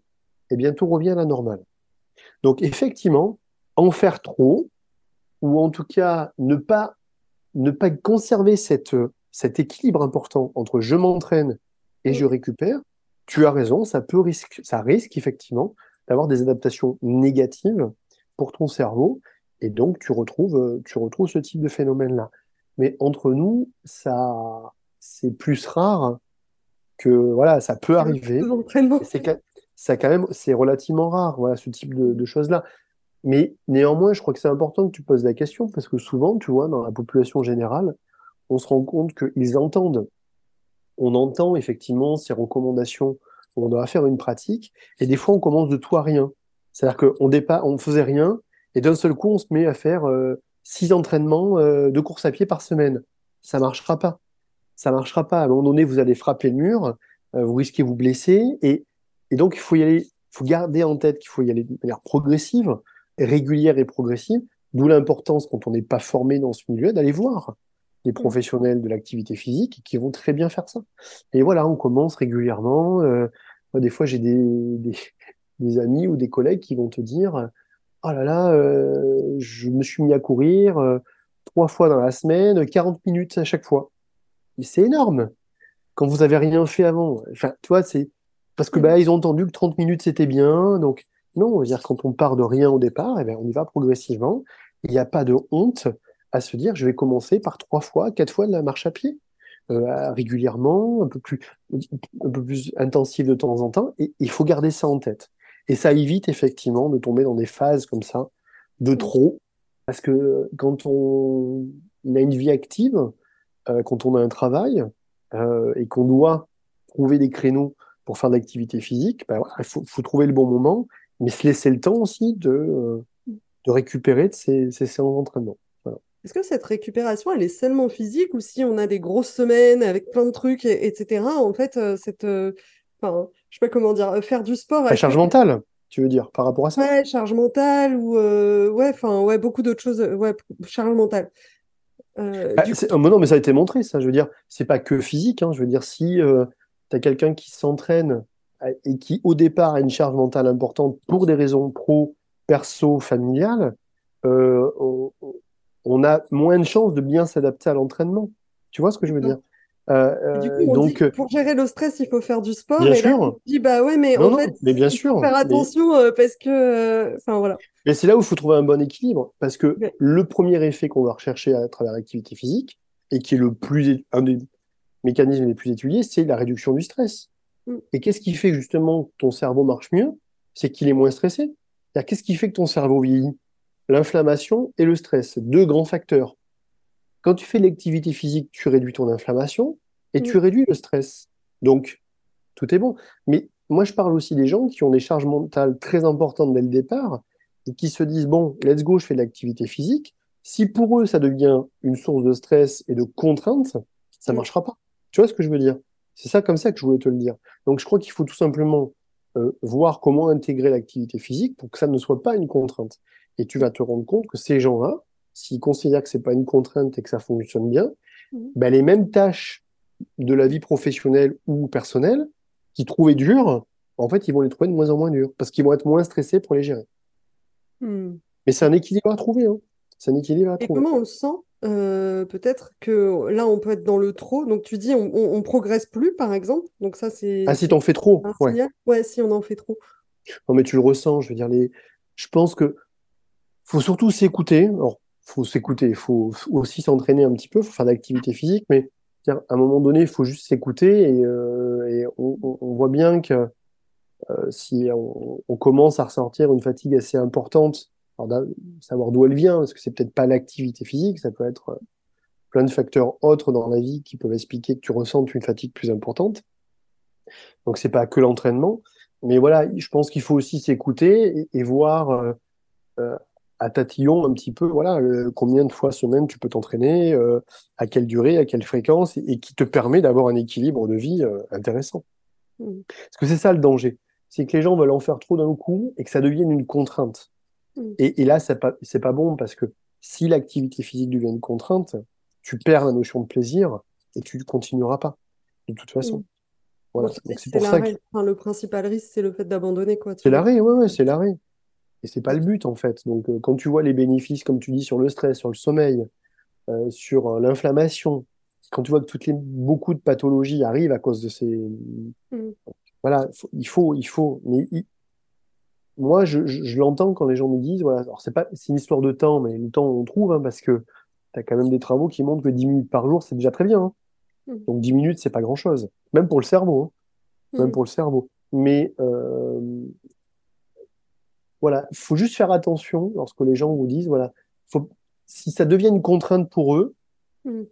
eh bien, tout revient à la normale. Donc, effectivement, en faire trop, ou en tout cas ne pas, ne pas conserver cet équilibre important entre je m'entraîne et je récupère, tu as raison, ça peut risque, ça risque effectivement d'avoir des adaptations négatives pour ton cerveau, et donc tu retrouves, tu retrouves ce type de phénomène-là. Mais entre nous, ça, c'est plus rare que voilà, ça peut arriver. C'est ça quand même, c'est relativement rare, voilà, ce type de, choses-là. Mais néanmoins, je crois que c'est important que tu poses la question parce que souvent, tu vois, dans la population générale, on se rend compte qu'ils entendent. On entend effectivement ces recommandations où on doit faire une pratique, et des fois, on commence de tout à rien. C'est-à-dire qu'on on ne faisait rien, et d'un seul coup, on se met à faire euh, six entraînements euh, de course à pied par semaine. Ça marchera pas ça marchera pas. À un moment donné, vous allez frapper le mur, euh, vous risquez de vous blesser, et, et donc il faut y aller, faut garder en tête qu'il faut y aller de manière progressive, régulière et progressive, d'où l'importance, quand on n'est pas formé dans ce milieu, d'aller voir des mmh. professionnels de l'activité physique qui vont très bien faire ça. Et voilà, on commence régulièrement. Euh, des fois, j'ai des, des, des, amis ou des collègues qui vont te dire Oh là là, euh, je me suis mis à courir euh, trois fois dans la semaine, 40 minutes à chaque fois c'est énorme. Quand vous avez rien fait avant, enfin, tu vois, c'est parce que bah, ils ont entendu que 30 minutes c'était bien. Donc, non, dire quand on part de rien au départ, eh bien, on y va progressivement. Il n'y a pas de honte à se dire je vais commencer par trois fois, quatre fois de la marche à pied. Euh, régulièrement, un peu plus, un peu plus intensive de temps en temps, et il faut garder ça en tête. Et ça évite effectivement de tomber dans des phases comme ça de trop, parce que quand on a une vie active, euh, quand on a un travail euh, et qu'on doit trouver des créneaux pour faire de l'activité physique, ben il faut, faut, trouver le bon moment, mais se laisser le temps aussi de, euh, de récupérer de ces, ces séances d'entraînement. Est-ce que cette récupération, elle est seulement physique ou si on a des grosses semaines avec plein de trucs, etc., en fait, cette, enfin, je sais pas comment dire, faire du sport. La charge mentale, tu veux dire, par rapport à ça? Ouais, charge mentale ou, ouais, enfin, ouais, beaucoup d'autres choses, ouais, charge mentale. Euh, ah, oh, non, mais ça a été montré, ça. Je veux dire, c'est pas que physique. Hein. Je veux dire, si euh, tu as quelqu'un qui s'entraîne euh, et qui, au départ, a une charge mentale importante pour des raisons pro, perso, familiales, on, a moins de chances de bien s'adapter à l'entraînement. Tu vois ce que je veux dire? Du coup, on donc, dit pour gérer le stress, il faut faire du sport. Bien et sûr. Là, dis, bah ouais, mais en fait, mais bien sûr, faire attention parce que, enfin voilà. Mais c'est là où il faut trouver un bon équilibre, parce que le premier effet qu'on va rechercher à travers l'activité physique, et qui est le plus, un des mécanismes les plus étudiés, c'est la réduction du stress. Mm. Et qu'est-ce qui fait justement que ton cerveau marche mieux? C'est qu'il est moins stressé. Qu'est-ce qui fait que ton cerveau vieillit? L'inflammation et le stress, deux grands facteurs. Quand tu fais de l'activité physique, tu réduis ton inflammation et Mm. tu réduis le stress. Donc, tout est bon. Mais moi, je parle aussi des gens qui ont des charges mentales très importantes dès le départ et qui se disent, bon, let's go, je fais de l'activité physique. Si pour eux, ça devient une source de stress et de contrainte, ça Mm. marchera pas. Tu vois ce que je veux dire? C'est ça comme ça que je voulais te le dire. Donc, je crois qu'il faut tout simplement euh, voir comment intégrer l'activité physique pour que ça ne soit pas une contrainte. Et tu vas te rendre compte que ces gens-là, s'ils considèrent que c'est pas une contrainte et que ça fonctionne bien, Mm. ben, les mêmes tâches de la vie professionnelle ou personnelle qu'ils trouvaient dures, en fait, ils vont les trouver de moins en moins dures parce qu'ils vont être moins stressés pour les gérer. Mm. Mais c'est un équilibre à trouver, hein. C'est un équilibre à Et trouver. comment on sent? Euh, peut-être que là, on peut être dans le trop? Donc, tu dis, on, on, on progresse plus, par exemple. Donc, ça, c'est Ah, si t'en fais trop, ouais. si on en fait trop. Non, mais tu le ressens, je veux dire, les... je pense que faut surtout s'écouter. Alors, faut s'écouter, il faut aussi s'entraîner un petit peu, faut faire de l'activité physique, mais à un moment donné, il faut juste s'écouter et, euh, et on, on- voit bien que euh, si on, on commence à ressentir une fatigue assez importante, alors savoir d'où elle vient, parce que c'est peut-être pas l'activité physique, ça peut être euh, plein de facteurs autres dans la vie qui peuvent expliquer que tu ressentes une fatigue plus importante. Donc c'est pas que l'entraînement, mais voilà, je pense qu'il faut aussi s'écouter et, et voir euh, euh, à tatillon un petit peu, voilà, euh, combien de fois semaine tu peux t'entraîner, euh, à quelle durée, à quelle fréquence, et, et qui te permet d'avoir un équilibre de vie euh, intéressant. Mm. Parce que c'est ça le danger, c'est que les gens veulent en faire trop d'un coup et que ça devienne une contrainte. Mm. Et, et là, c'est pas, c'est pas bon parce que si l'activité physique devient une contrainte, tu perds la notion de plaisir et tu ne continueras pas, de toute façon. Mm. Voilà. Donc c'est pour ça que l'arrêt. Enfin, le principal risque, c'est le fait d'abandonner, c'est l'arrêt, ouais, ouais, c'est l'arrêt. Et c'est pas le but en fait. Donc euh, quand tu vois les bénéfices, comme tu dis, sur le stress, sur le sommeil, euh, sur euh, l'inflammation, quand tu vois que toutes les, beaucoup de pathologies arrivent à cause de ces, Mm. voilà, faut- il faut, il faut. Mais il- moi, je, je, je l'entends quand les gens me disent, voilà, alors c'est pas, c'est une histoire de temps, mais le temps on trouve, hein, parce que tu as quand même des travaux qui montrent que 10 minutes par jour, c'est déjà très bien. hein. Mm. Donc 10 minutes, c'est pas grand-chose, même pour le cerveau, hein, même Mm. pour le cerveau. Mais euh, voilà, faut juste faire attention lorsque les gens vous disent, voilà, faut, si ça devient une contrainte pour eux, Mm.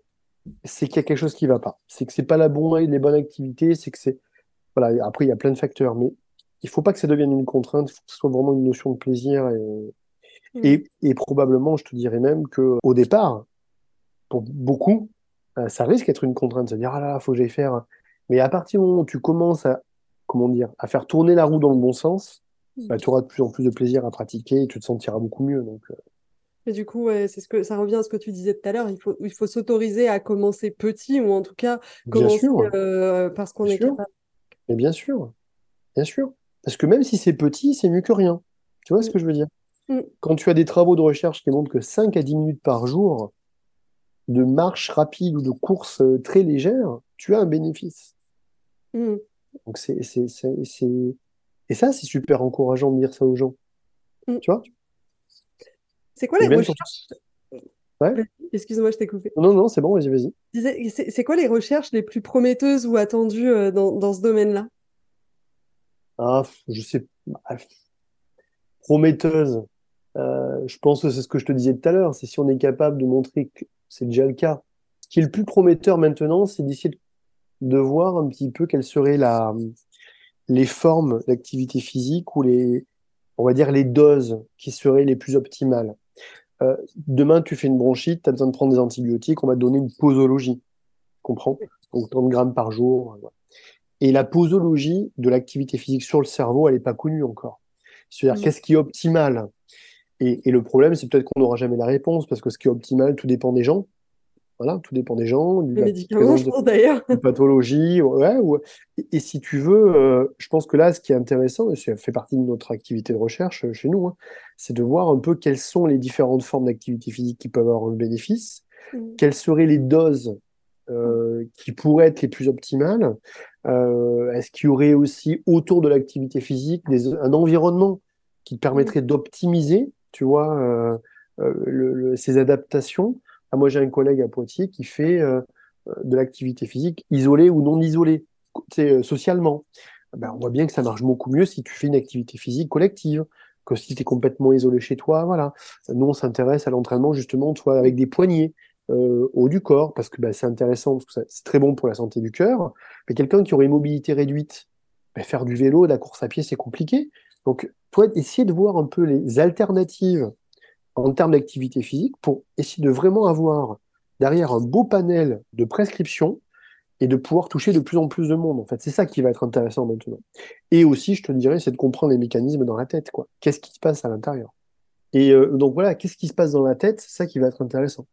c'est qu'il y a quelque chose qui va pas. C'est que c'est pas la bonne, les bonnes activités, c'est que c'est, voilà, après il y a plein de facteurs, mais il faut pas que ça devienne une contrainte, il faut que ce soit vraiment une notion de plaisir et, Mm. et, et probablement, je te dirais même que au départ, pour beaucoup, euh, ça risque d'être une contrainte, de se dire, ah là, faut que j'aille faire. Mais à partir du moment où tu commences à, comment dire, à faire tourner la roue dans le bon sens. Bah, tu auras de plus en plus de plaisir à pratiquer et tu te sentiras beaucoup mieux. Donc, euh, Et du coup, ouais, c'est ce que ça revient à ce que tu disais tout à l'heure. Il faut, il faut s'autoriser à commencer petit ou en tout cas commencer sûr, euh, parce qu'on est sûr, capable. mais bien sûr, bien sûr. Parce que même si c'est petit, c'est mieux que rien. Tu vois ce Mm. que je veux dire? Mm. Quand tu as des travaux de recherche qui montrent que 5 à 10 minutes par jour de marche rapide ou de course euh, très légère, tu as un bénéfice. Mm. Donc c'est- Et ça, c'est super encourageant de dire ça aux gens. Mm. Tu vois? C'est quoi les recherches? Ouais. Excuse-moi, je t'ai coupé. Non, non, c'est bon, vas-y, vas-y. C'est quoi les recherches les plus prometteuses ou attendues euh, dans, dans ce domaine-là? Ah, je sais, ah, prometteuse. Euh, je pense que c'est ce que je te disais tout à l'heure. C'est si on est capable de montrer que c'est déjà le cas. Ce qui est le plus prometteur maintenant, c'est d'essayer de, de voir un petit peu quelles seraient la, les formes d'activité physique ou les, on va dire les doses qui seraient les plus optimales. Euh, demain, tu fais une bronchite, tu as besoin de prendre des antibiotiques, on va te donner une posologie. Tu comprends? Donc 30 grammes par jour. voilà. Et la posologie de l'activité physique sur le cerveau, elle n'est pas connue encore. C'est-à-dire, Mm. qu'est-ce qui est optimal? Et, et le problème, c'est peut-être qu'on n'aura jamais la réponse, parce que ce qui est optimal, tout dépend des gens. Voilà, tout dépend des gens, de Les médicaments, je pense d'ailleurs. de pathologie. Ouais, ouais. Et, et si tu veux, euh, je pense que là, ce qui est intéressant, et ça fait partie de notre activité de recherche euh, chez nous, hein, c'est de voir un peu quelles sont les différentes formes d'activité physique qui peuvent avoir un bénéfice, Mm. quelles seraient les doses euh, qui pourraient être les plus optimales. Euh, est-ce qu'il y aurait aussi autour de l'activité physique des, un environnement qui te permettrait d'optimiser, tu vois, euh, le- le- ces adaptations? Ah, moi, j'ai un collègue à Poitiers qui fait euh, de l'activité physique isolée ou non isolée. socialement. Ben, on voit bien que ça marche beaucoup mieux si tu fais une activité physique collective que si tu es complètement isolé chez toi. Voilà. Nous, on s'intéresse à l'entraînement justement toi, avec des poignées euh, haut du corps parce que ben, c'est intéressant, parce que c'est très bon pour la santé du cœur. Mais quelqu'un qui aurait une mobilité réduite, ben, faire du vélo, de la course à pied, c'est compliqué. Donc, toi, essayer de voir un peu les alternatives en termes d'activité physique pour essayer de vraiment avoir derrière un beau panel de prescriptions et de pouvoir toucher de plus en plus de monde. En fait, c'est ça qui va être intéressant maintenant. Et aussi, je te dirais, c'est de comprendre les mécanismes dans la tête. Quoi. Qu'est-ce qui se passe à l'intérieur? Et euh, donc voilà, qu'est-ce qui se passe dans la tête? C'est ça qui va être intéressant.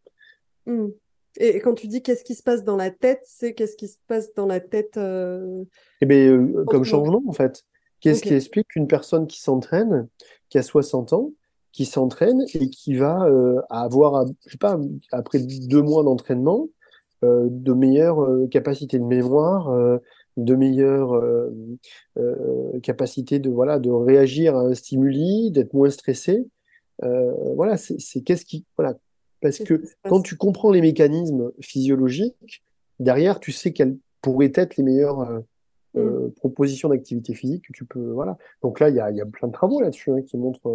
Hmm. Et quand tu dis qu'est-ce qui se passe dans la tête, c'est qu'est-ce qui se passe dans la tête euh... Eh bien, euh, comme changement, en fait. Qu'est-ce qui explique qu'une personne qui s'entraîne, qui a 60 ans, qui s'entraîne et qui va euh, avoir, je sais pas, après deux mois d'entraînement, euh, de meilleures euh, capacités de mémoire, euh, de meilleures capacités de voilà de réagir à un stimuli, d'être moins stressé. voilà, c'est qu'est-ce qui voilà parce que quand tu comprends les mécanismes physiologiques, derrière, tu sais quelles pourraient être les meilleures mm. propositions d'activité physique que tu peux. Voilà. Donc là, il y a, y a, plein de travaux là-dessus hein, qui montrent.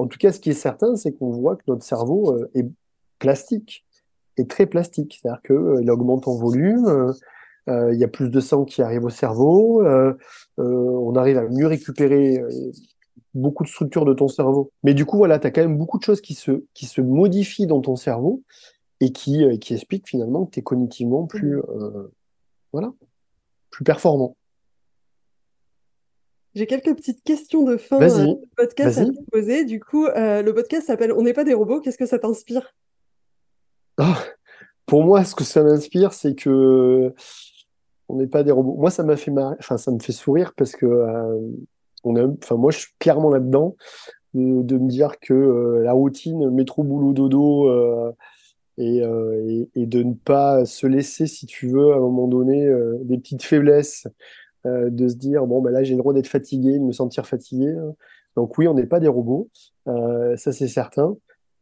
En tout cas, ce qui est certain, c'est qu'on voit que notre cerveau est plastique est très plastique, c'est-à-dire qu'il euh, augmente en volume, euh, euh, il y a plus de sang qui arrive au cerveau, on arrive à mieux récupérer beaucoup de structures de ton cerveau. Mais du coup, voilà, tu as quand même beaucoup de choses qui se, qui se modifient dans ton cerveau et qui, qui expliquent finalement que tu es cognitivement plus, mmh. voilà, plus performant. J'ai quelques petites questions de fin du podcast à te poser. Du coup, le podcast s'appelle On n'est pas des robots. Qu'est-ce que ça t'inspire? Ah, pour moi, ce que ça m'inspire, c'est que on n'est pas des robots. Moi, ça m'a fait enfin, ça me fait sourire parce que euh, on a, enfin, moi, je suis clairement là-dedans de, me dire que euh, la routine, métro, boulot, dodo, euh, et, et, de ne pas se laisser, si tu veux, à un moment donné, des petites faiblesses, de se dire bon, ben là, j'ai le droit d'être fatigué, de me sentir fatigué. Hein. Donc oui, on n'est pas des robots, ça c'est certain.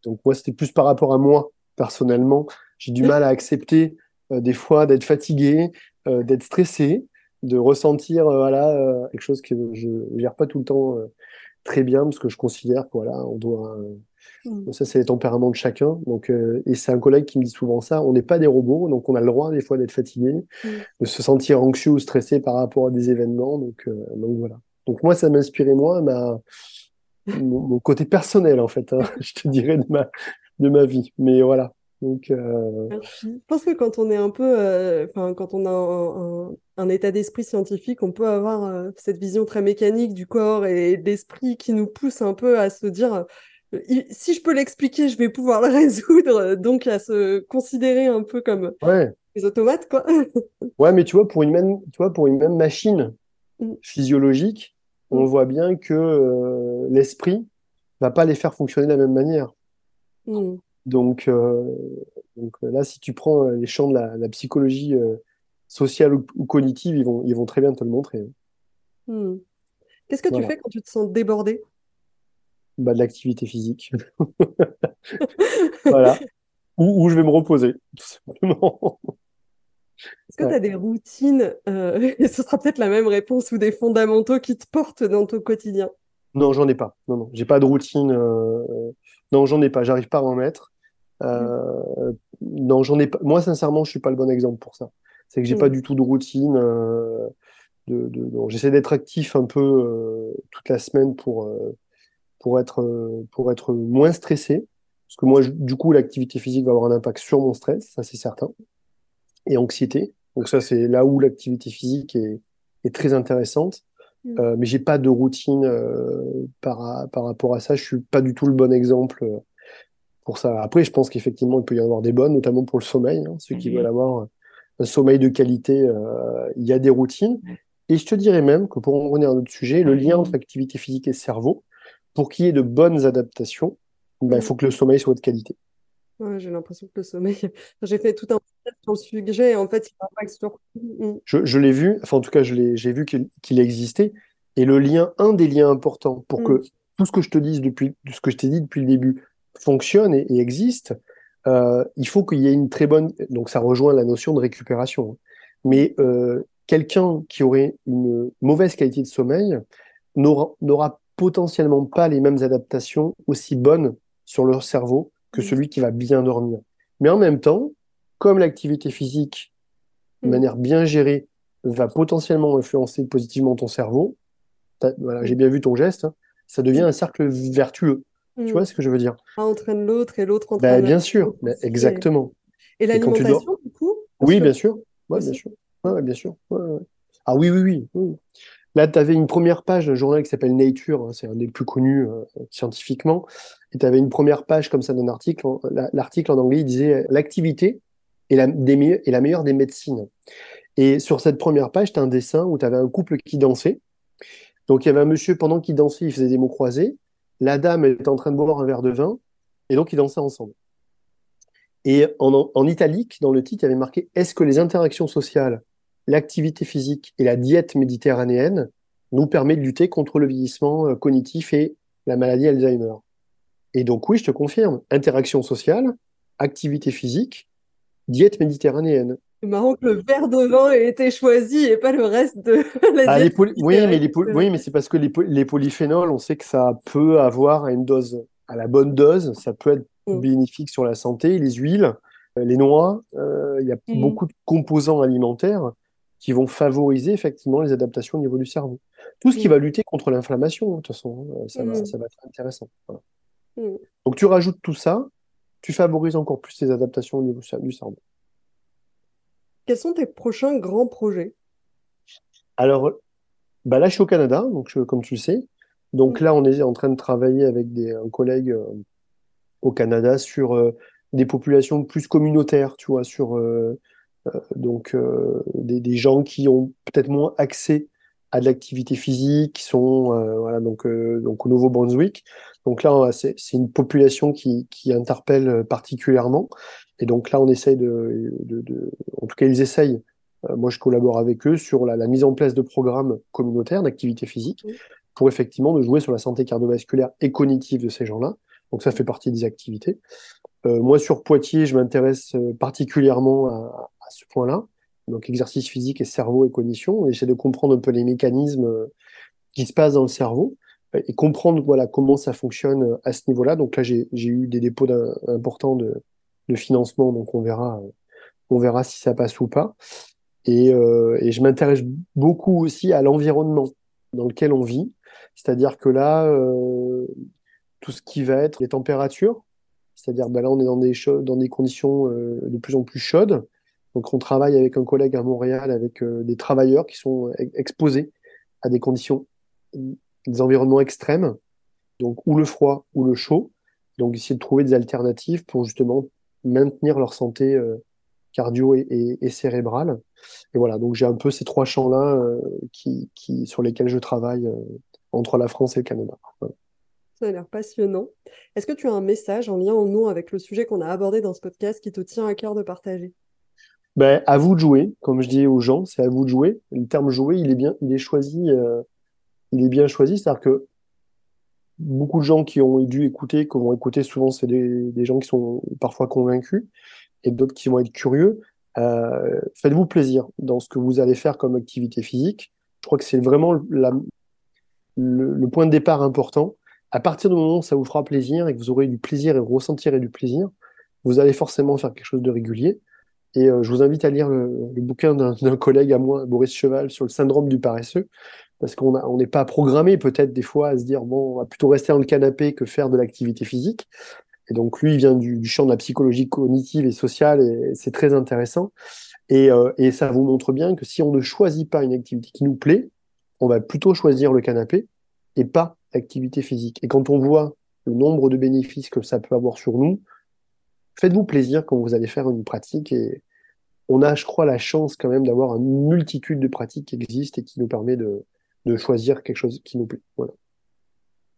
Donc moi, c'était plus par rapport à moi personnellement, j'ai du mal à accepter euh, des fois d'être fatigué, euh, d'être stressé, de ressentir euh, voilà, quelque chose que je ne gère pas tout le temps très bien parce que je considère que voilà, on doit. Mm. Ça, c'est les tempéraments de chacun. Donc, et c'est un collègue qui me dit souvent ça. On n'est pas des robots, donc on a le droit des fois d'être fatigué, mm. de se sentir anxieux ou stressé par rapport à des événements. Donc, donc voilà. Donc moi, ça m'inspirait moi, ma, mon, côté personnel en fait. Hein, [LAUGHS] je te dirais de ma, de ma vie. Mais voilà. Donc, euh... Je pense que quand on est un peu, euh, enfin, quand on a un, un, état d'esprit scientifique, on peut avoir euh, cette vision très mécanique du corps et de l'esprit qui nous pousse un peu à se dire, euh, si je peux l'expliquer, je vais pouvoir le [LAUGHS] résoudre. Donc, à se considérer un peu comme ouais. les automates, quoi. [LAUGHS] ouais, mais tu vois, pour une même, tu vois, pour une même machine mm. physiologique, on mm. voit bien que l'esprit va pas les faire fonctionner de la même manière. Mm. Donc, euh, donc, euh, là, si tu prends euh, les champs de la, psychologie sociale ou, cognitive, ils vont, ils vont très bien te le montrer. Mm. Qu'est-ce que tu fais quand tu te sens débordé? Bah, De l'activité physique. [LAUGHS] voilà. Ou, je vais me reposer, tout simplement. Est-ce que tu as des routines, [LAUGHS] ce sera peut-être la même réponse, ou des fondamentaux qui te portent dans ton quotidien? Non, j'en ai pas. Non, non, j'ai pas de routine. Non, j'en ai pas, j'arrive pas à en mettre. Euh, non, j'en ai pas. Moi, sincèrement, je suis pas le bon exemple pour ça. C'est que j'ai pas mm. du tout de routine. Euh, de, de... J'essaie d'être actif un peu euh, toute la semaine pour, euh, pour, être, euh, pour être moins stressé. Parce que moi, du coup, l'activité physique va avoir un impact sur mon stress, ça c'est certain. Et anxiété. Donc ça, c'est là où l'activité physique est, est très intéressante. Mm. Euh, mais j'ai pas de routine euh, par, par rapport à ça. Je suis pas du tout le bon exemple euh, pour ça. Après, je pense qu'effectivement, il peut y en avoir des bonnes, notamment pour le sommeil. Hein, ceux qui mm-hmm. veulent avoir un sommeil de qualité, il y a des routines. Mm. Et je te dirais même que pour en revenir à un autre sujet, le lien entre activité physique et cerveau, pour qu'il y ait de bonnes adaptations, ben, il faut que le sommeil soit de qualité. Ouais, j'ai l'impression que le sommeil. [LAUGHS] J'ai fait tout un sur le sujet. En fait, il impact sur. Je, je l'ai vu, enfin, en tout cas, j'ai vu qu'il existait. Et le lien, un des liens importants pour que mm. tout ce que je te dise depuis, ce que je t'ai dit depuis le début fonctionne et, existe, euh, il faut qu'il y ait une très bonne. Donc, ça rejoint la notion de récupération. Mais euh, quelqu'un qui aurait une mauvaise qualité de sommeil n'aura potentiellement pas les mêmes adaptations aussi bonnes sur leur cerveau que celui qui va bien dormir. Mais en même temps, comme l'activité physique, de manière bien gérée, va potentiellement influencer positivement ton cerveau, voilà, j'ai bien vu ton geste, hein, ça devient un cercle vertueux. Tu vois ce que je veux dire? Un entraîne l'autre et l'autre entraîne Bien sûr, exactement. Et l'alimentation, du coup? Oui, bien sûr. Ouais, bien sûr. Ouais, bien sûr. Ah oui, oui, oui. Là, tu avais une première page d'un journal qui s'appelle Nature, hein, c'est un des plus connus euh, scientifiquement, et tu avais une première page comme ça d'un article. L'article en anglais, disait l'activité est la, est la meilleure des médecines. Et sur cette première page, tu as un dessin où tu avais un couple qui dansait. Donc il y avait un monsieur, pendant qu'il dansait, il faisait des mots croisés. La dame était en train de boire un verre de vin, et donc ils dansaient ensemble. Et en, en italique, dans le titre, il y avait marqué Est-ce que les interactions sociales, l'activité physique et la diète méditerranéenne nous permettent de lutter contre le vieillissement euh, cognitif et la maladie Alzheimer Et donc, oui, je te confirme interaction sociale, activité physique, diète méditerranéenne. C'est marrant que le verre de vin ait été choisi et pas le reste de [LAUGHS] la ah, diète. oui, mais oui, mais c'est parce que les, les, polyphénols, on sait que ça peut avoir à une dose, à la bonne dose, ça peut être mm. bénéfique sur la santé. Les huiles, euh, les noix, euh, il y a mm. beaucoup de composants alimentaires qui vont favoriser effectivement les adaptations au niveau du cerveau. Tout ce qui mm. va lutter contre l'inflammation, de toute façon, ça, va, ça, va, être intéressant. Donc tu rajoutes tout ça, tu favorises encore plus les adaptations au niveau du cerveau. Quels sont tes prochains grands projets? Alors, bah là, je suis au Canada, donc comme tu le sais. Donc mm. là, on est en train de travailler avec des, un collègue euh, au Canada sur euh, des populations plus communautaires, tu vois, sur euh, donc des, des, gens qui ont peut-être moins accès à de l'activité physique, qui sont voilà, donc, donc au Nouveau-Brunswick. Donc là, c'est une population qui, qui interpelle particulièrement. Et donc là, on essaye de, de, de en tout cas, ils essayent. Euh, moi, je collabore avec eux sur la, la mise en place de programmes communautaires d'activité physique pour effectivement de jouer sur la santé cardiovasculaire et cognitive de ces gens-là. Donc ça fait partie des activités. Euh, moi, sur Poitiers, je m'intéresse euh, particulièrement à, à ce point-là. Donc exercice physique et cerveau et cognition. On essaie de comprendre un peu les mécanismes euh, qui se passent dans le cerveau et comprendre voilà comment ça fonctionne à ce niveau-là. Donc là, j'ai eu des dépôts importants de, financement, donc on verra, on verra si ça passe ou pas. Et, euh, je m'intéresse beaucoup aussi à l'environnement dans lequel on vit, c'est-à-dire que là, euh, tout ce qui va être les températures, c'est-à-dire ben là on est dans des, conditions euh, de plus en plus chaudes, donc on travaille avec un collègue à Montréal avec euh, des travailleurs qui sont exposés à des conditions, des environnements extrêmes, donc ou le froid ou le chaud, donc essayer de trouver des alternatives pour justement maintenir leur santé euh, cardio et, cérébrale. Et voilà, donc j'ai un peu ces trois champs-là euh, sur lesquels je travaille euh, entre la France et le Canada. Ça a l'air passionnant. Est-ce que tu as un message en lien ou non avec le sujet qu'on a abordé dans ce podcast qui te tient à cœur de partager? Ben, à vous de jouer, comme je dis aux gens, c'est à vous de jouer. Le terme jouer, il est bien, il est choisi, il est bien choisi, c'est-à-dire que beaucoup de gens qui ont dû écouter, qui vont écouter souvent, c'est des, des, gens qui sont parfois convaincus et d'autres qui vont être curieux. Euh, Faites-vous plaisir dans ce que vous allez faire comme activité physique. Je crois que c'est vraiment la, le, le, point de départ important. À partir du moment où ça vous fera plaisir et que vous aurez du plaisir et vous ressentirez du plaisir, vous allez forcément faire quelque chose de régulier. Et euh, je vous invite à lire le, bouquin d'un collègue à moi, Boris Cheval, sur le syndrome du paresseux, parce qu'on on n'est pas programmé peut-être des fois à se dire bon, on va plutôt rester dans le canapé que faire de l'activité physique. Et donc lui, il vient du, champ de la psychologie cognitive et sociale, et c'est très intéressant. Euh, et, ça vous montre bien que si on ne choisit pas une activité qui nous plaît, on va plutôt choisir le canapé et pas l'activité physique. Et quand on voit le nombre de bénéfices que ça peut avoir sur nous, faites-vous plaisir quand vous allez faire une pratique et on a, je crois, la chance quand même d'avoir une multitude de pratiques qui existent et qui nous permet de, de choisir quelque chose qui nous plaît. Voilà.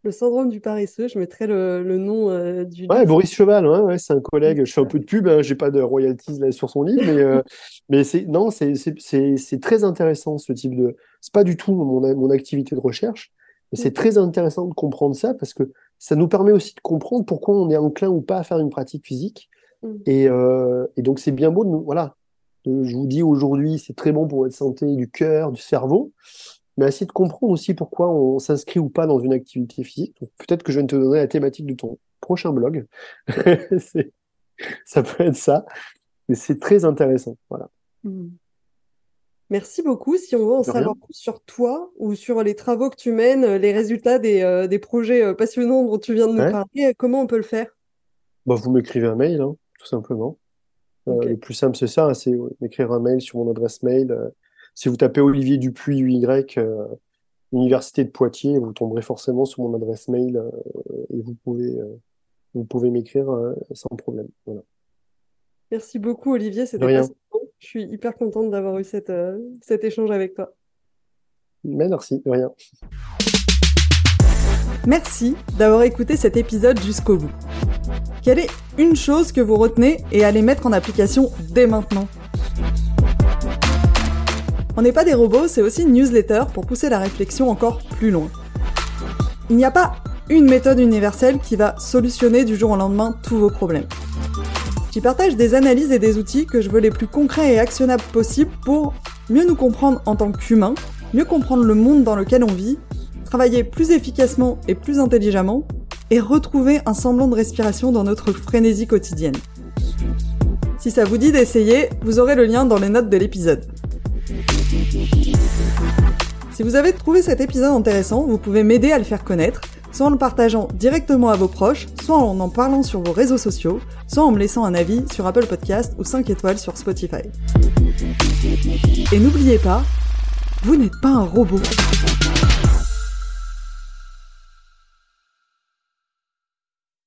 Le syndrome du paresseux, je mettrai le, le nom euh, du. Ouais, Boris Cheval, ouais, c'est un collègue. Je fais un peu de pub, hein, j'ai pas de royalties là sur son livre, mais, euh, [LAUGHS] mais c'est non, c'est très intéressant ce type de. C'est pas du tout mon, mon activité de recherche, mais c'est très intéressant de comprendre ça parce que ça nous permet aussi de comprendre pourquoi on est enclin ou pas à faire une pratique physique. Mm. Et, euh, et, donc c'est bien beau de nous, voilà, je vous dis aujourd'hui, c'est très bon pour votre santé du cœur, du cerveau, mais essayer de comprendre aussi pourquoi on s'inscrit ou pas dans une activité physique. Peut-être que je vais te donner la thématique de ton prochain blog. [LAUGHS] [LAUGHS] ça peut être ça, mais c'est très intéressant. Voilà. Hmm. Merci beaucoup. Si on veut en savoir plus sur toi ou sur les travaux que tu mènes, les résultats des, euh, des projets euh, passionnants dont tu viens de nous parler, comment on peut le faire? Bah, Vous m'écrivez un mail, hein, tout simplement. Euh, le plus simple, c'est ça, hein, c'est m'écrire un mail sur mon adresse mail. si vous tapez Olivier Dupuis, UY, Université de Poitiers, vous tomberez forcément sur mon adresse mail et vous pouvez, vous pouvez m'écrire sans problème. Voilà. Merci beaucoup, Olivier. C'était. Je suis hyper contente d'avoir eu cette, euh, cet échange avec toi. Mais merci, de rien. Merci d'avoir écouté cet épisode jusqu'au bout. Quelle est une chose que vous retenez et allez mettre en application dès maintenant? On n'est pas des robots, c'est aussi une newsletter pour pousser la réflexion encore plus loin. Il n'y a pas une méthode universelle qui va solutionner du jour au lendemain tous vos problèmes. J'y partage des analyses et des outils que je veux les plus concrets et actionnables possibles pour mieux nous comprendre en tant qu'humains, mieux comprendre le monde dans lequel on vit, travailler plus efficacement et plus intelligemment, et retrouver un semblant de respiration dans notre frénésie quotidienne. Si ça vous dit d'essayer, vous aurez le lien dans les notes de l'épisode. Si vous avez trouvé cet épisode intéressant, vous pouvez m'aider à le faire connaître soit en le partageant directement à vos proches, soit en en parlant sur vos réseaux sociaux, soit en me laissant un avis sur Apple Podcast ou 5 étoiles sur Spotify. Et n'oubliez pas, vous n'êtes pas un robot.